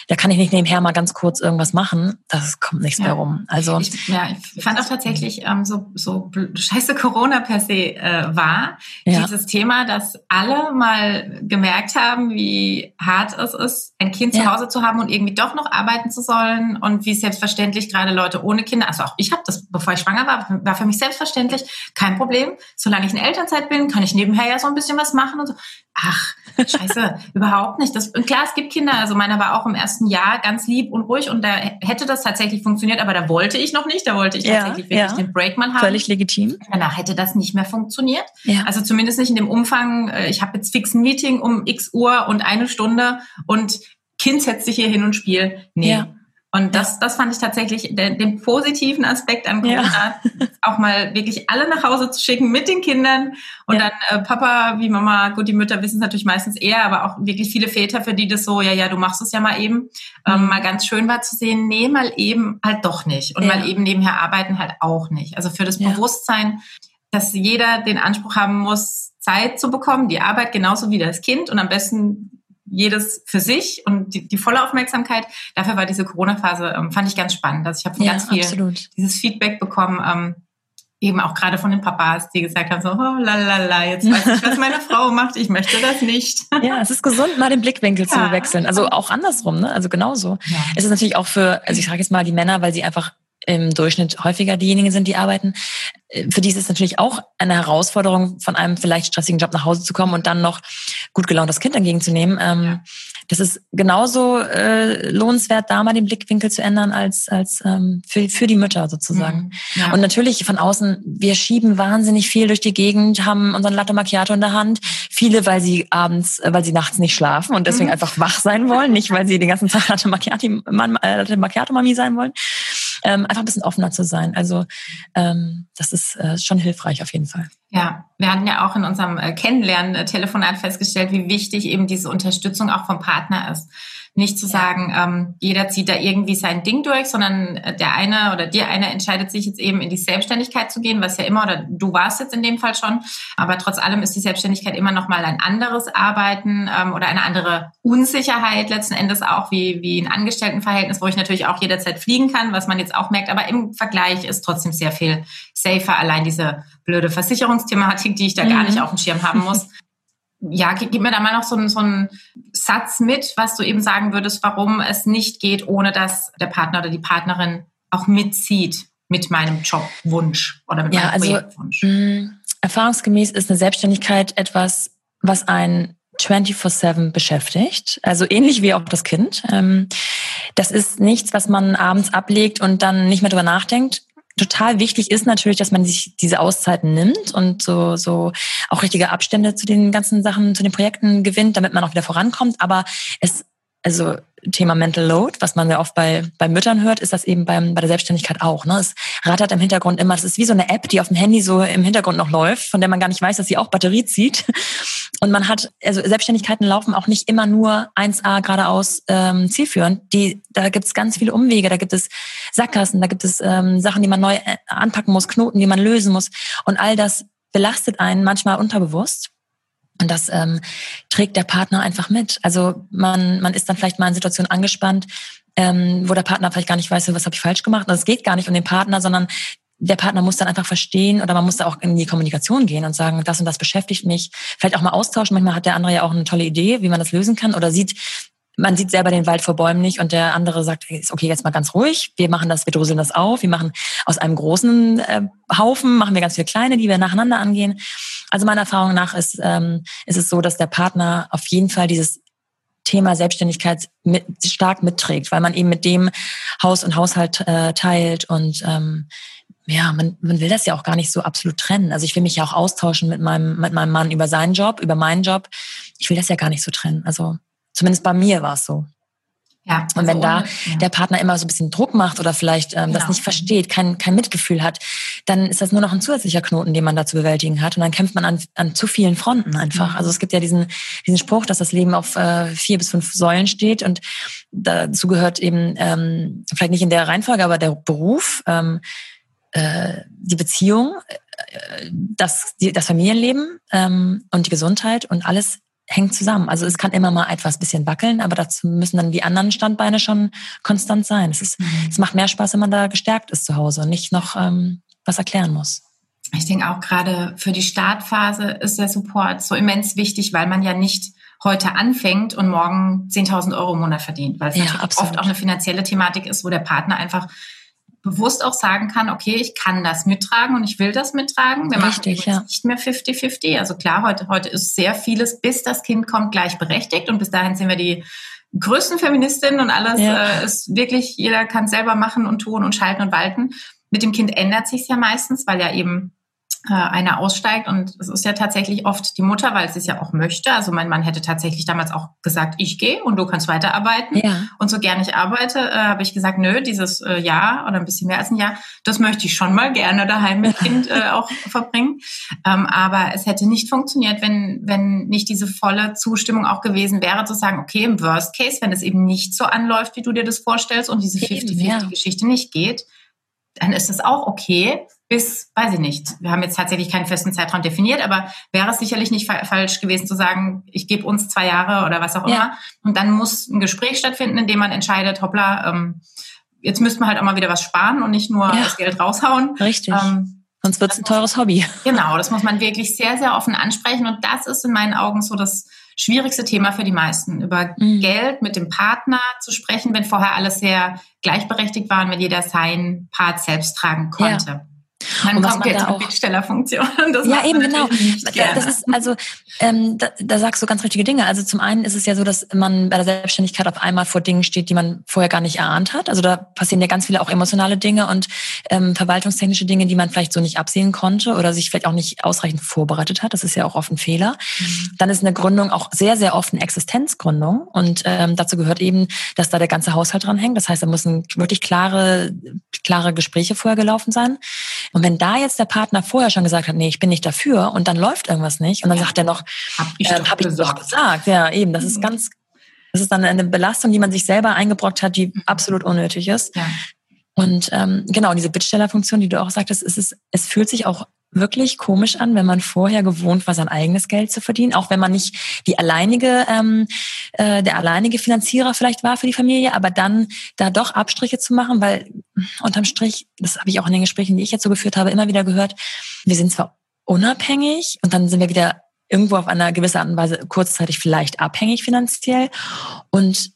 S2: da kann ich nicht nebenher mal ganz kurz irgendwas machen. Das kommt nichts ja. mehr rum. Also
S1: ich, ja, ich fand auch tatsächlich ähm, so so scheiße Corona per se äh, war ja. dieses Thema, dass alle mal gemerkt haben, wie hart es ist, ein Kind zu Hause zu haben und irgendwie doch noch arbeiten zu sollen und wie selbstverständlich gerade Leute ohne Kinder, also auch ich habe das, bevor ich schwanger war, war für mich selbstverständlich kein Problem. Solange ich in Elternzeit bin, kann ich nebenher ja so ein bisschen was machen und so. Ach, scheiße, [LAUGHS] überhaupt nicht. Das, und klar, es gibt Kinder, also meiner war auch im ersten Jahr ganz lieb und ruhig und da hätte das tatsächlich funktioniert, aber da wollte ich noch nicht, da wollte ich tatsächlich ja, wirklich ja. den Break mal haben.
S2: Völlig legitim.
S1: Danach hätte das nicht mehr funktioniert. Ja. Also zumindest nicht in dem Umfang, äh, ich habe jetzt fix ein Meeting um x Uhr und eine Stunde und Kind setzt sich hier hin und spielt. Nee. Ja. Und das, das fand ich tatsächlich den, den positiven Aspekt an Corona, ja. [LAUGHS] auch mal wirklich alle nach Hause zu schicken mit den Kindern und ja. dann äh, Papa wie Mama, gut, die Mütter wissen es natürlich meistens eher, aber auch wirklich viele Väter, für die das so, ja, ja, du machst es ja mal eben, ähm, mhm. mal ganz schön war zu sehen, nee, mal eben halt doch nicht und ja. mal eben nebenher arbeiten halt auch nicht. Also für das Bewusstsein, dass jeder den Anspruch haben muss, Zeit zu bekommen, die Arbeit genauso wie das Kind und am besten jedes für sich und die, die volle Aufmerksamkeit. Dafür war diese Corona-Phase, ähm, fand ich ganz spannend. Also ich habe von ja, ganz viel absolut. dieses Feedback bekommen, ähm, eben auch gerade von den Papas, die gesagt haben, so, oh, lalala, jetzt weiß ich, was meine [LAUGHS] Frau macht, ich möchte das nicht.
S2: Ja, es ist gesund, mal den Blickwinkel ja. zu wechseln. Also auch andersrum, ne? Also genauso. Ja. Es ist natürlich auch für, also ich sage jetzt mal die Männer, weil sie einfach im Durchschnitt häufiger diejenigen sind, die arbeiten. Äh, für die ist es natürlich auch eine Herausforderung, von einem vielleicht stressigen Job nach Hause zu kommen und dann noch gut gelaunt das Kind entgegenzunehmen. Ähm, ja. Das ist genauso äh, lohnenswert, da mal den Blickwinkel zu ändern, als, als ähm, für, für die Mütter sozusagen. Mhm. Ja. Und natürlich von außen, wir schieben wahnsinnig viel durch die Gegend, haben unseren Latte Macchiato in der Hand. Viele, weil sie abends, äh, weil sie nachts nicht schlafen und deswegen mhm. einfach wach sein wollen, nicht weil sie den ganzen Tag Latte Macchiato, äh, Latte Macchiato Mami sein wollen ähm, einfach ein bisschen offener zu sein. Also ähm, das ist äh, schon hilfreich auf jeden Fall.
S1: Ja, wir hatten ja auch in unserem äh, Kennenlernen-Telefonat festgestellt, wie wichtig eben diese Unterstützung auch vom Partner ist. Nicht zu sagen, ähm, jeder zieht da irgendwie sein Ding durch, sondern äh, der eine oder die eine entscheidet sich jetzt eben in die Selbstständigkeit zu gehen, was ja immer, oder du warst jetzt in dem Fall schon, aber trotz allem ist die Selbstständigkeit immer noch mal ein anderes Arbeiten ähm, oder eine andere Unsicherheit letzten Endes auch wie, wie ein Angestelltenverhältnis, wo ich natürlich auch jederzeit fliegen kann, was man jetzt auch merkt, aber im Vergleich ist trotzdem sehr viel safer, allein diese blöde Versicherungsthematik, die ich da mhm. gar nicht auf dem Schirm haben [LAUGHS] muss. ja, gib mir da mal noch so, einen, so einen Satz mit, was du eben sagen würdest, warum es nicht geht, ohne dass der Partner oder die Partnerin auch mitzieht mit meinem Jobwunsch oder mit
S2: ja, meinem also, Projektwunsch. Mh, mm, erfahrungsgemäß ist eine Selbstständigkeit etwas, was einen 24-7 beschäftigt, also ähnlich wie auch das Kind. Ähm, das ist nichts, was man abends ablegt und dann nicht mehr drüber nachdenkt total wichtig ist natürlich, dass man sich diese Auszeiten nimmt und so, so auch richtige Abstände zu den ganzen Sachen, zu den Projekten gewinnt, damit man auch wieder vorankommt. Aber es, also Thema Mental Load, was man ja oft bei, bei Müttern hört, ist das eben beim, bei der Selbstständigkeit auch. Ne? Es rattert im Hintergrund immer, es ist wie so eine App, die auf dem Handy so im Hintergrund noch läuft, von der man gar nicht weiß, dass sie auch Batterie zieht. Und man hat, also Selbstständigkeiten laufen auch nicht immer nur 1A geradeaus ähm, zielführend. Die, da gibt es ganz viele Umwege, da gibt es Sackgassen, da gibt es ähm, Sachen, die man neu äh, anpacken muss, Knoten, die man lösen muss. Und all das belastet einen manchmal unterbewusst. Und das ähm, trägt der Partner einfach mit. Also man, man ist dann vielleicht mal in Situationen angespannt, ähm, wo der Partner vielleicht gar nicht weiß, was habe ich falsch gemacht. Und es geht gar nicht um den Partner, sondern der Partner muss dann einfach verstehen oder man muss da auch in die Kommunikation gehen und sagen, das und das beschäftigt mich. Vielleicht auch mal austauschen. Manchmal hat der andere ja auch eine tolle Idee, wie man das lösen kann oder sieht, man sieht selber den Wald vor Bäumen nicht und der andere sagt, okay, jetzt mal ganz ruhig, wir machen das, wir dröseln das auf, wir machen aus einem großen äh, Haufen, machen wir ganz viele kleine, die wir nacheinander angehen. Also meiner Erfahrung nach ist, ähm, ist es so, dass der Partner auf jeden Fall dieses Thema Selbstständigkeit mit, stark mitträgt, weil man eben mit dem Haus und Haushalt äh, teilt und ähm, ja, man, man will das ja auch gar nicht so absolut trennen. Also ich will mich ja auch austauschen mit meinem, mit meinem Mann über seinen Job, über meinen Job. Ich will das ja gar nicht so trennen. Also Zumindest bei mir war es so. Ja, und wenn also da der Partner immer so ein bisschen Druck macht oder vielleicht ähm, genau. das nicht versteht, kein, kein Mitgefühl hat, dann ist das nur noch ein zusätzlicher Knoten, den man da zu bewältigen hat. Und dann kämpft man an, an zu vielen Fronten einfach. Mhm. Also es gibt ja diesen, diesen Spruch, dass das Leben auf äh, vier bis fünf Säulen steht. Und dazu gehört eben, ähm, vielleicht nicht in der Reihenfolge, aber der Beruf, ähm, äh, die Beziehung, äh, das, die, das Familienleben ähm, und die Gesundheit und alles hängt zusammen. Also es kann immer mal etwas bisschen wackeln, aber dazu müssen dann die anderen Standbeine schon konstant sein. Es, ist, mhm. es macht mehr Spaß, wenn man da gestärkt ist zu Hause und nicht noch ähm, was erklären muss.
S1: Ich denke auch gerade für die Startphase ist der Support so immens wichtig, weil man ja nicht heute anfängt und morgen 10.000 Euro im Monat verdient, weil es ja, natürlich oft auch eine finanzielle Thematik ist, wo der Partner einfach bewusst auch sagen kann, okay, ich kann das mittragen und ich will das mittragen. Wir Richtig, machen ja. nicht mehr 50-50. Also klar, heute, heute ist sehr vieles, bis das Kind kommt, gleichberechtigt und bis dahin sind wir die größten Feministinnen und alles ja. äh, ist wirklich, jeder kann selber machen und tun und schalten und walten. Mit dem Kind ändert sich ja meistens, weil ja eben einer aussteigt und es ist ja tatsächlich oft die Mutter, weil sie es ja auch möchte. Also mein Mann hätte tatsächlich damals auch gesagt, ich gehe und du kannst weiterarbeiten. Ja. Und so gern ich arbeite, äh, habe ich gesagt, nö, dieses äh, Jahr oder ein bisschen mehr als ein Jahr, das möchte ich schon mal gerne daheim mit Kind äh, auch [LAUGHS] verbringen. Ähm, aber es hätte nicht funktioniert, wenn wenn nicht diese volle Zustimmung auch gewesen wäre, zu sagen, okay, im Worst Case, wenn es eben nicht so anläuft, wie du dir das vorstellst und diese 50-50-Geschichte ja. nicht geht, dann ist es auch okay bis, weiß ich nicht, wir haben jetzt tatsächlich keinen festen Zeitraum definiert, aber wäre es sicherlich nicht fa falsch gewesen zu sagen, ich gebe uns zwei Jahre oder was auch ja. immer. Und dann muss ein Gespräch stattfinden, in dem man entscheidet, hoppla, ähm, jetzt müssten wir halt auch mal wieder was sparen und nicht nur ja. das Geld raushauen.
S2: Richtig. Ähm, Sonst wird es ein teures Hobby.
S1: Genau, das muss man [LAUGHS] wirklich sehr, sehr offen ansprechen. Und das ist in meinen Augen so das schwierigste Thema für die meisten, über mhm. Geld mit dem Partner zu sprechen, wenn vorher alles sehr gleichberechtigt war und wenn jeder seinen Part selbst tragen konnte. Ja. Dann und kommt jetzt mit Bittstellerfunktion.
S2: ja, eben genau. Das ist also, ähm, da, da sagst du ganz richtige Dinge. Also zum einen ist es ja so, dass man bei der Selbstständigkeit auf einmal vor Dingen steht, die man vorher gar nicht erahnt hat. Also da passieren ja ganz viele auch emotionale Dinge und ähm, verwaltungstechnische Dinge, die man vielleicht so nicht absehen konnte oder sich vielleicht auch nicht ausreichend vorbereitet hat. Das ist ja auch oft ein Fehler. Mhm. Dann ist eine Gründung auch sehr, sehr oft eine Existenzgründung und ähm, dazu gehört eben, dass da der ganze Haushalt dran hängt. Das heißt, da müssen wirklich klare, klare Gespräche vorher gelaufen sein. Und wenn da jetzt der Partner vorher schon gesagt hat, nee, ich bin nicht dafür und dann läuft irgendwas nicht und dann ja. sagt er noch, hab ich, äh, doch, hab ich doch gesagt. Ja, eben, das ist mhm. ganz, das ist dann eine Belastung, die man sich selber eingebrockt hat, die mhm. absolut unnötig ist. Ja. Und ähm, genau, diese Bittstellerfunktion, die du auch sagtest, ist es, es fühlt sich auch wirklich komisch an, wenn man vorher gewohnt war, sein eigenes Geld zu verdienen, auch wenn man nicht die alleinige, ähm, äh, der alleinige Finanzierer vielleicht war für die Familie, aber dann da doch Abstriche zu machen, weil unterm Strich, das habe ich auch in den Gesprächen, die ich jetzt so geführt habe, immer wieder gehört, wir sind zwar unabhängig und dann sind wir wieder irgendwo auf einer gewissen Art und Weise kurzzeitig vielleicht abhängig finanziell und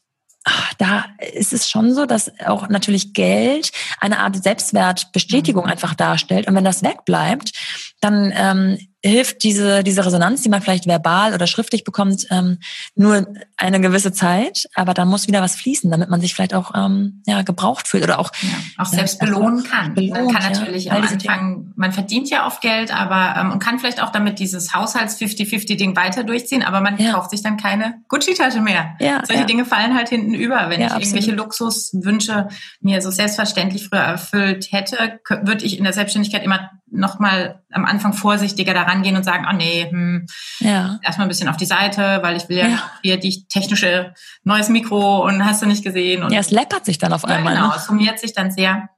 S2: da ist es schon so, dass auch natürlich Geld eine Art Selbstwertbestätigung mhm. einfach darstellt. Und wenn das wegbleibt, dann ähm, hilft diese, diese Resonanz, die man vielleicht verbal oder schriftlich bekommt, ähm, nur eine gewisse Zeit, aber dann muss wieder was fließen, damit man sich vielleicht auch ähm, ja, gebraucht fühlt oder auch,
S1: ja, auch selbst belohnen kann. Belohnt, man kann natürlich ja, am Anfang, man verdient ja oft Geld, aber ähm, und kann vielleicht auch damit dieses Haushalts-50-50-Ding weiter durchziehen, aber man ja. kauft sich dann keine Gucci-Tasche mehr. Ja, Solche Dinge fallen halt hinten über. Wenn ich absolut. irgendwelche Luxuswünsche mir so selbstverständlich früher erfüllt hätte, würde ich in der Selbstständigkeit immer noch mal am Anfang vorsichtiger daran gehen und sagen, oh nee, hm, ja. erstmal ein bisschen auf die Seite, weil ich will ja, ja. hier die technische neues Mikro und hast du nicht gesehen. Und
S2: ja, es läppert sich dann auf einmal.
S1: Ja, genau, ne? es summiert sich dann sehr.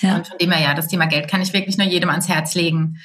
S1: Ja. Und von dem her, ja, das Thema Geld kann ich wirklich nur jedem ans Herz legen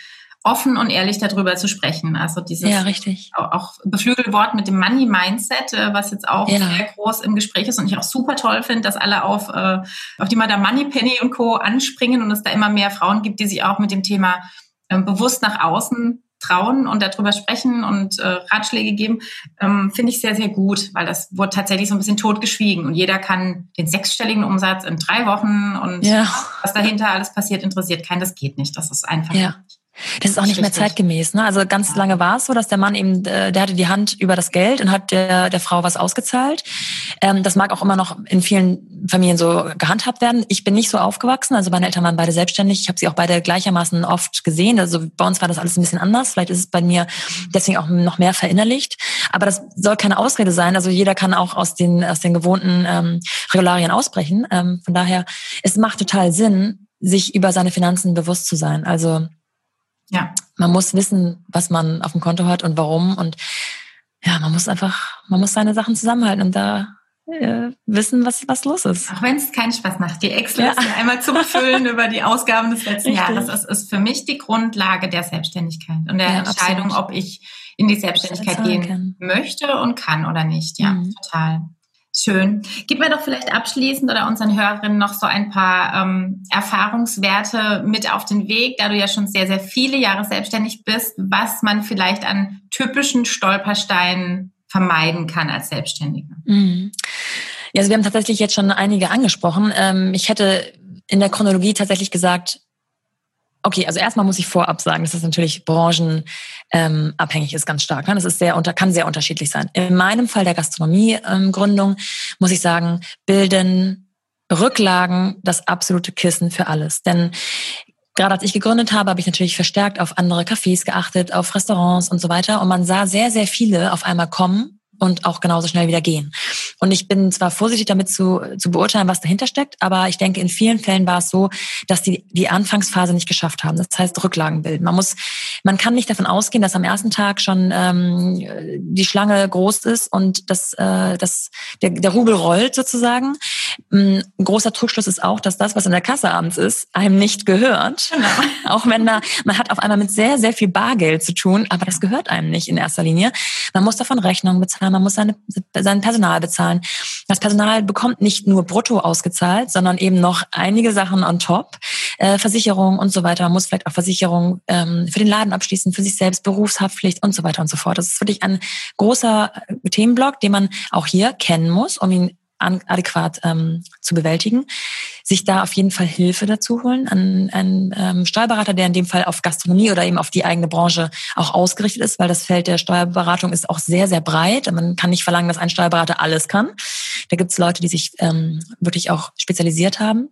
S1: offen und ehrlich darüber zu sprechen. Also dieses
S2: ja, richtig.
S1: auch Beflügelwort mit dem Money Mindset, äh, was jetzt auch ja. sehr groß im Gespräch ist und ich auch super toll finde, dass alle auf, äh, auf die Madame Money Penny und Co. anspringen und es da immer mehr Frauen gibt, die sich auch mit dem Thema ähm, bewusst nach außen trauen und darüber sprechen und äh, Ratschläge geben, ähm, finde ich sehr, sehr gut, weil das wurde tatsächlich so ein bisschen totgeschwiegen und jeder kann den sechsstelligen Umsatz in drei Wochen und ja. was dahinter alles passiert, interessiert keinen. Das geht nicht. Das ist einfach
S2: ja. nicht. Das ist auch nicht mehr zeitgemäß. Ne? Also ganz lange war es so, dass der Mann eben, äh, der hatte die Hand über das Geld und hat der, der Frau was ausgezahlt. Ähm, das mag auch immer noch in vielen Familien so gehandhabt werden. Ich bin nicht so aufgewachsen. Also meine Eltern waren beide selbstständig. Ich habe sie auch beide gleichermaßen oft gesehen. Also bei uns war das alles ein bisschen anders. Vielleicht ist es bei mir deswegen auch noch mehr verinnerlicht. Aber das soll keine Ausrede sein. Also jeder kann auch aus den, aus den gewohnten ähm, Regularien ausbrechen. Ähm, von daher, es macht total Sinn, sich über seine Finanzen bewusst zu sein. Also ja. Man muss wissen, was man auf dem Konto hat und warum. Und ja, man muss einfach, man muss seine Sachen zusammenhalten und da äh, wissen, was, was los ist.
S1: Auch wenn es keinen Spaß macht, die Excel-Liste ja. einmal zu befüllen [LAUGHS] über die Ausgaben des letzten Richtig. Jahres, das ist, ist für mich die Grundlage der Selbstständigkeit und der ja, Entscheidung, absolut. ob ich in die Selbstständigkeit gehen kann. möchte und kann oder nicht. Ja, mhm. total. Schön. Gib mir doch vielleicht abschließend oder unseren Hörerinnen noch so ein paar ähm, Erfahrungswerte mit auf den Weg, da du ja schon sehr, sehr viele Jahre selbstständig bist, was man vielleicht an typischen Stolpersteinen vermeiden kann als Selbstständige. Mhm.
S2: Ja, also wir haben tatsächlich jetzt schon einige angesprochen. Ähm, ich hätte in der Chronologie tatsächlich gesagt, Okay, also erstmal muss ich vorab sagen, dass das natürlich branchenabhängig ähm, ist ganz stark. Ne? Das ist sehr unter, kann sehr unterschiedlich sein. In meinem Fall der Gastronomiegründung ähm, muss ich sagen, bilden Rücklagen das absolute Kissen für alles. Denn gerade als ich gegründet habe, habe ich natürlich verstärkt auf andere Cafés geachtet, auf Restaurants und so weiter. Und man sah sehr, sehr viele auf einmal kommen und auch genauso schnell wieder gehen. Und ich bin zwar vorsichtig damit zu, zu beurteilen, was dahinter steckt, aber ich denke, in vielen Fällen war es so, dass die die Anfangsphase nicht geschafft haben. Das heißt Rücklagen bilden. Man muss, man kann nicht davon ausgehen, dass am ersten Tag schon ähm, die Schlange groß ist und dass, äh, dass der, der Rubel rollt sozusagen. Ein großer Trugschluss ist auch, dass das, was in der Kasse abends ist, einem nicht gehört. Genau. [LAUGHS] Auch wenn da, man hat auf einmal mit sehr, sehr viel Bargeld zu tun, aber das gehört einem nicht in erster Linie. Man muss davon Rechnungen bezahlen, man muss seine, sein Personal bezahlen zahlen. Das Personal bekommt nicht nur brutto ausgezahlt, sondern eben noch einige Sachen on top. Äh, Versicherung und so weiter. Man muss vielleicht auch Versicherung ähm, für den Laden abschließen, für sich selbst, Berufshaftpflicht und so weiter und so fort. Das ist wirklich ein großer Themenblock, den man auch hier kennen muss, um ihn adäquat ähm, zu bewältigen, sich da auf jeden Fall Hilfe dazu holen, an einen ähm, Steuerberater, der in dem Fall auf Gastronomie oder eben auf die eigene Branche auch ausgerichtet ist, weil das Feld der Steuerberatung ist auch sehr, sehr breit. Man kann nicht verlangen, dass ein Steuerberater alles kann. Da gibt es Leute, die sich ähm, wirklich auch spezialisiert haben.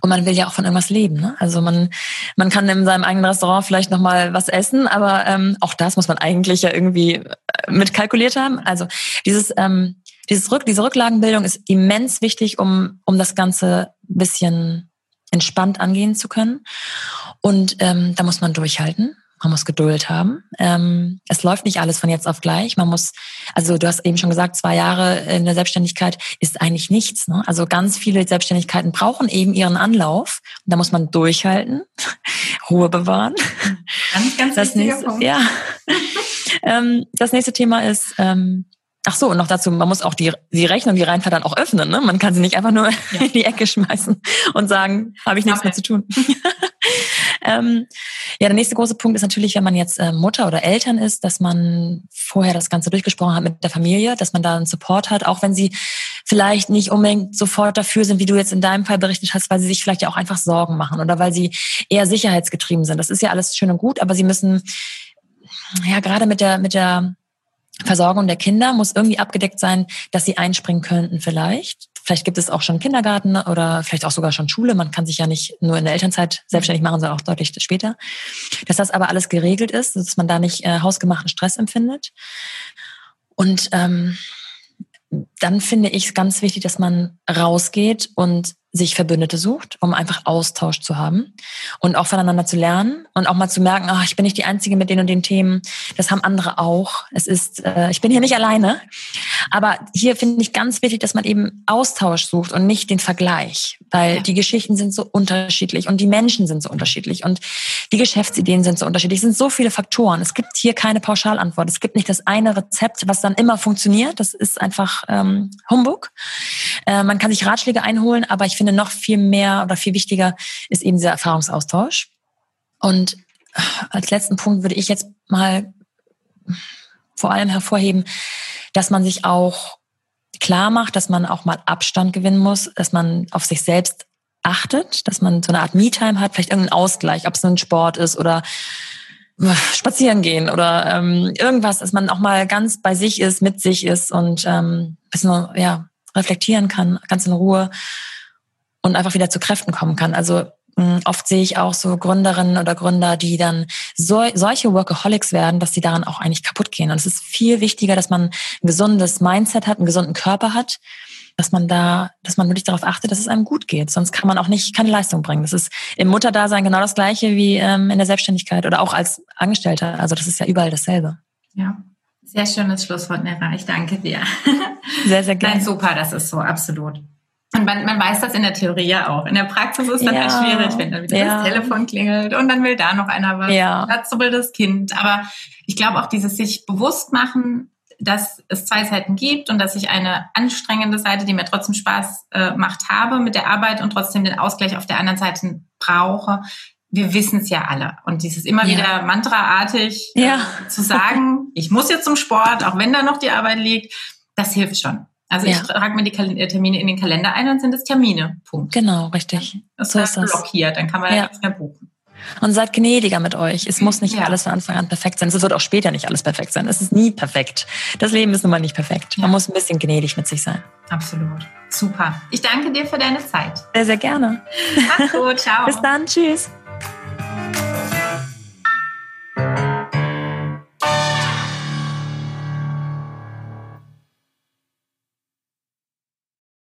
S2: Und man will ja auch von irgendwas leben. Ne? Also man, man kann in seinem eigenen Restaurant vielleicht noch mal was essen, aber ähm, auch das muss man eigentlich ja irgendwie äh, mitkalkuliert haben. Also dieses ähm, dieses Rück, diese Rücklagenbildung ist immens wichtig, um, um das Ganze ein bisschen entspannt angehen zu können. Und ähm, da muss man durchhalten. Man muss Geduld haben. Ähm, es läuft nicht alles von jetzt auf gleich. Man muss, also du hast eben schon gesagt, zwei Jahre in der Selbstständigkeit ist eigentlich nichts. Ne? Also ganz viele Selbstständigkeiten brauchen eben ihren Anlauf. Und da muss man durchhalten, [LAUGHS] Ruhe bewahren.
S1: Ganz, ganz das
S2: nächste,
S1: Punkt.
S2: Ja. [LAUGHS] ähm, das nächste Thema ist ähm, Ach so, und noch dazu, man muss auch die, die Rechnung, die Reinfahrt dann auch öffnen. Ne? Man kann sie nicht einfach nur ja. [LAUGHS] in die Ecke schmeißen und sagen, habe ich nichts okay. mehr zu tun. [LAUGHS] ähm, ja, der nächste große Punkt ist natürlich, wenn man jetzt äh, Mutter oder Eltern ist, dass man vorher das Ganze durchgesprochen hat mit der Familie, dass man da einen Support hat, auch wenn sie vielleicht nicht unbedingt sofort dafür sind, wie du jetzt in deinem Fall berichtet hast, weil sie sich vielleicht ja auch einfach Sorgen machen oder weil sie eher sicherheitsgetrieben sind. Das ist ja alles schön und gut, aber sie müssen ja gerade mit der mit der Versorgung der Kinder muss irgendwie abgedeckt sein, dass sie einspringen könnten vielleicht. Vielleicht gibt es auch schon Kindergarten oder vielleicht auch sogar schon Schule. Man kann sich ja nicht nur in der Elternzeit selbstständig machen, sondern auch deutlich später. Dass das aber alles geregelt ist, dass man da nicht äh, hausgemachten Stress empfindet. Und ähm, dann finde ich es ganz wichtig, dass man rausgeht und sich Verbündete sucht, um einfach Austausch zu haben und auch voneinander zu lernen und auch mal zu merken, ach, ich bin nicht die Einzige mit den und den Themen, das haben andere auch. Es ist, äh, ich bin hier nicht alleine. Aber hier finde ich ganz wichtig, dass man eben Austausch sucht und nicht den Vergleich, weil ja. die Geschichten sind so unterschiedlich und die Menschen sind so unterschiedlich und die Geschäftsideen sind so unterschiedlich. Es sind so viele Faktoren. Es gibt hier keine Pauschalantwort. Es gibt nicht das eine Rezept, was dann immer funktioniert. Das ist einfach ähm, Humbug. Äh, man kann sich Ratschläge einholen, aber ich finde noch viel mehr oder viel wichtiger ist eben dieser Erfahrungsaustausch. Und als letzten Punkt würde ich jetzt mal vor allem hervorheben, dass man sich auch klar macht, dass man auch mal Abstand gewinnen muss, dass man auf sich selbst achtet, dass man so eine Art Me-Time hat, vielleicht irgendeinen Ausgleich, ob es ein Sport ist oder äh, spazieren gehen oder ähm, irgendwas, dass man auch mal ganz bei sich ist, mit sich ist und ähm, bisschen ja reflektieren kann, ganz in Ruhe und einfach wieder zu Kräften kommen kann. Also mh, oft sehe ich auch so Gründerinnen oder Gründer, die dann so, solche Workaholics werden, dass sie daran auch eigentlich kaputt gehen. Und es ist viel wichtiger, dass man ein gesundes Mindset hat, einen gesunden Körper hat, dass man da, dass man wirklich darauf achtet, dass es einem gut geht. Sonst kann man auch nicht keine Leistung bringen. Das ist im Mutterdasein genau das Gleiche wie ähm, in der Selbstständigkeit oder auch als Angestellter. Also das ist ja überall dasselbe.
S1: Ja. Sehr schönes Schlusswort, Nera. Ich danke dir.
S2: Sehr, sehr gerne.
S1: Nein, super, das ist so, absolut. Und man, man weiß das in der Theorie ja auch. In der Praxis ist dann halt ja, halt schwierig, wenn dann wieder ja. das Telefon klingelt und dann will da noch einer was. Ja. Dazu will das Kind. Aber ich glaube auch dieses sich bewusst machen, dass es zwei Seiten gibt und dass ich eine anstrengende Seite, die mir trotzdem Spaß äh, macht, habe mit der Arbeit und trotzdem den Ausgleich auf der anderen Seite brauche. Wir wissen es ja alle. Und dieses immer ja. wieder mantraartig äh, zu sagen, [LAUGHS] ich muss jetzt zum Sport, auch wenn da noch die Arbeit liegt, das hilft schon. Also ja. ich trage mir die äh, Termine in den Kalender ein und sind es Termine. Punkt.
S2: Genau, richtig.
S1: Das so ist das. blockiert, dann kann man ja nichts mehr buchen.
S2: Und seid gnädiger mit euch. Es muss nicht ja. alles von Anfang an perfekt sein. Es wird auch später nicht alles perfekt sein. Es ist nie perfekt. Das Leben ist nun mal nicht perfekt. Man muss ein bisschen gnädig mit sich sein.
S1: Absolut. Super. Ich danke dir für deine Zeit.
S2: Sehr, sehr gerne.
S1: Mach's gut. [LAUGHS] Ciao.
S2: Bis dann. Tschüss.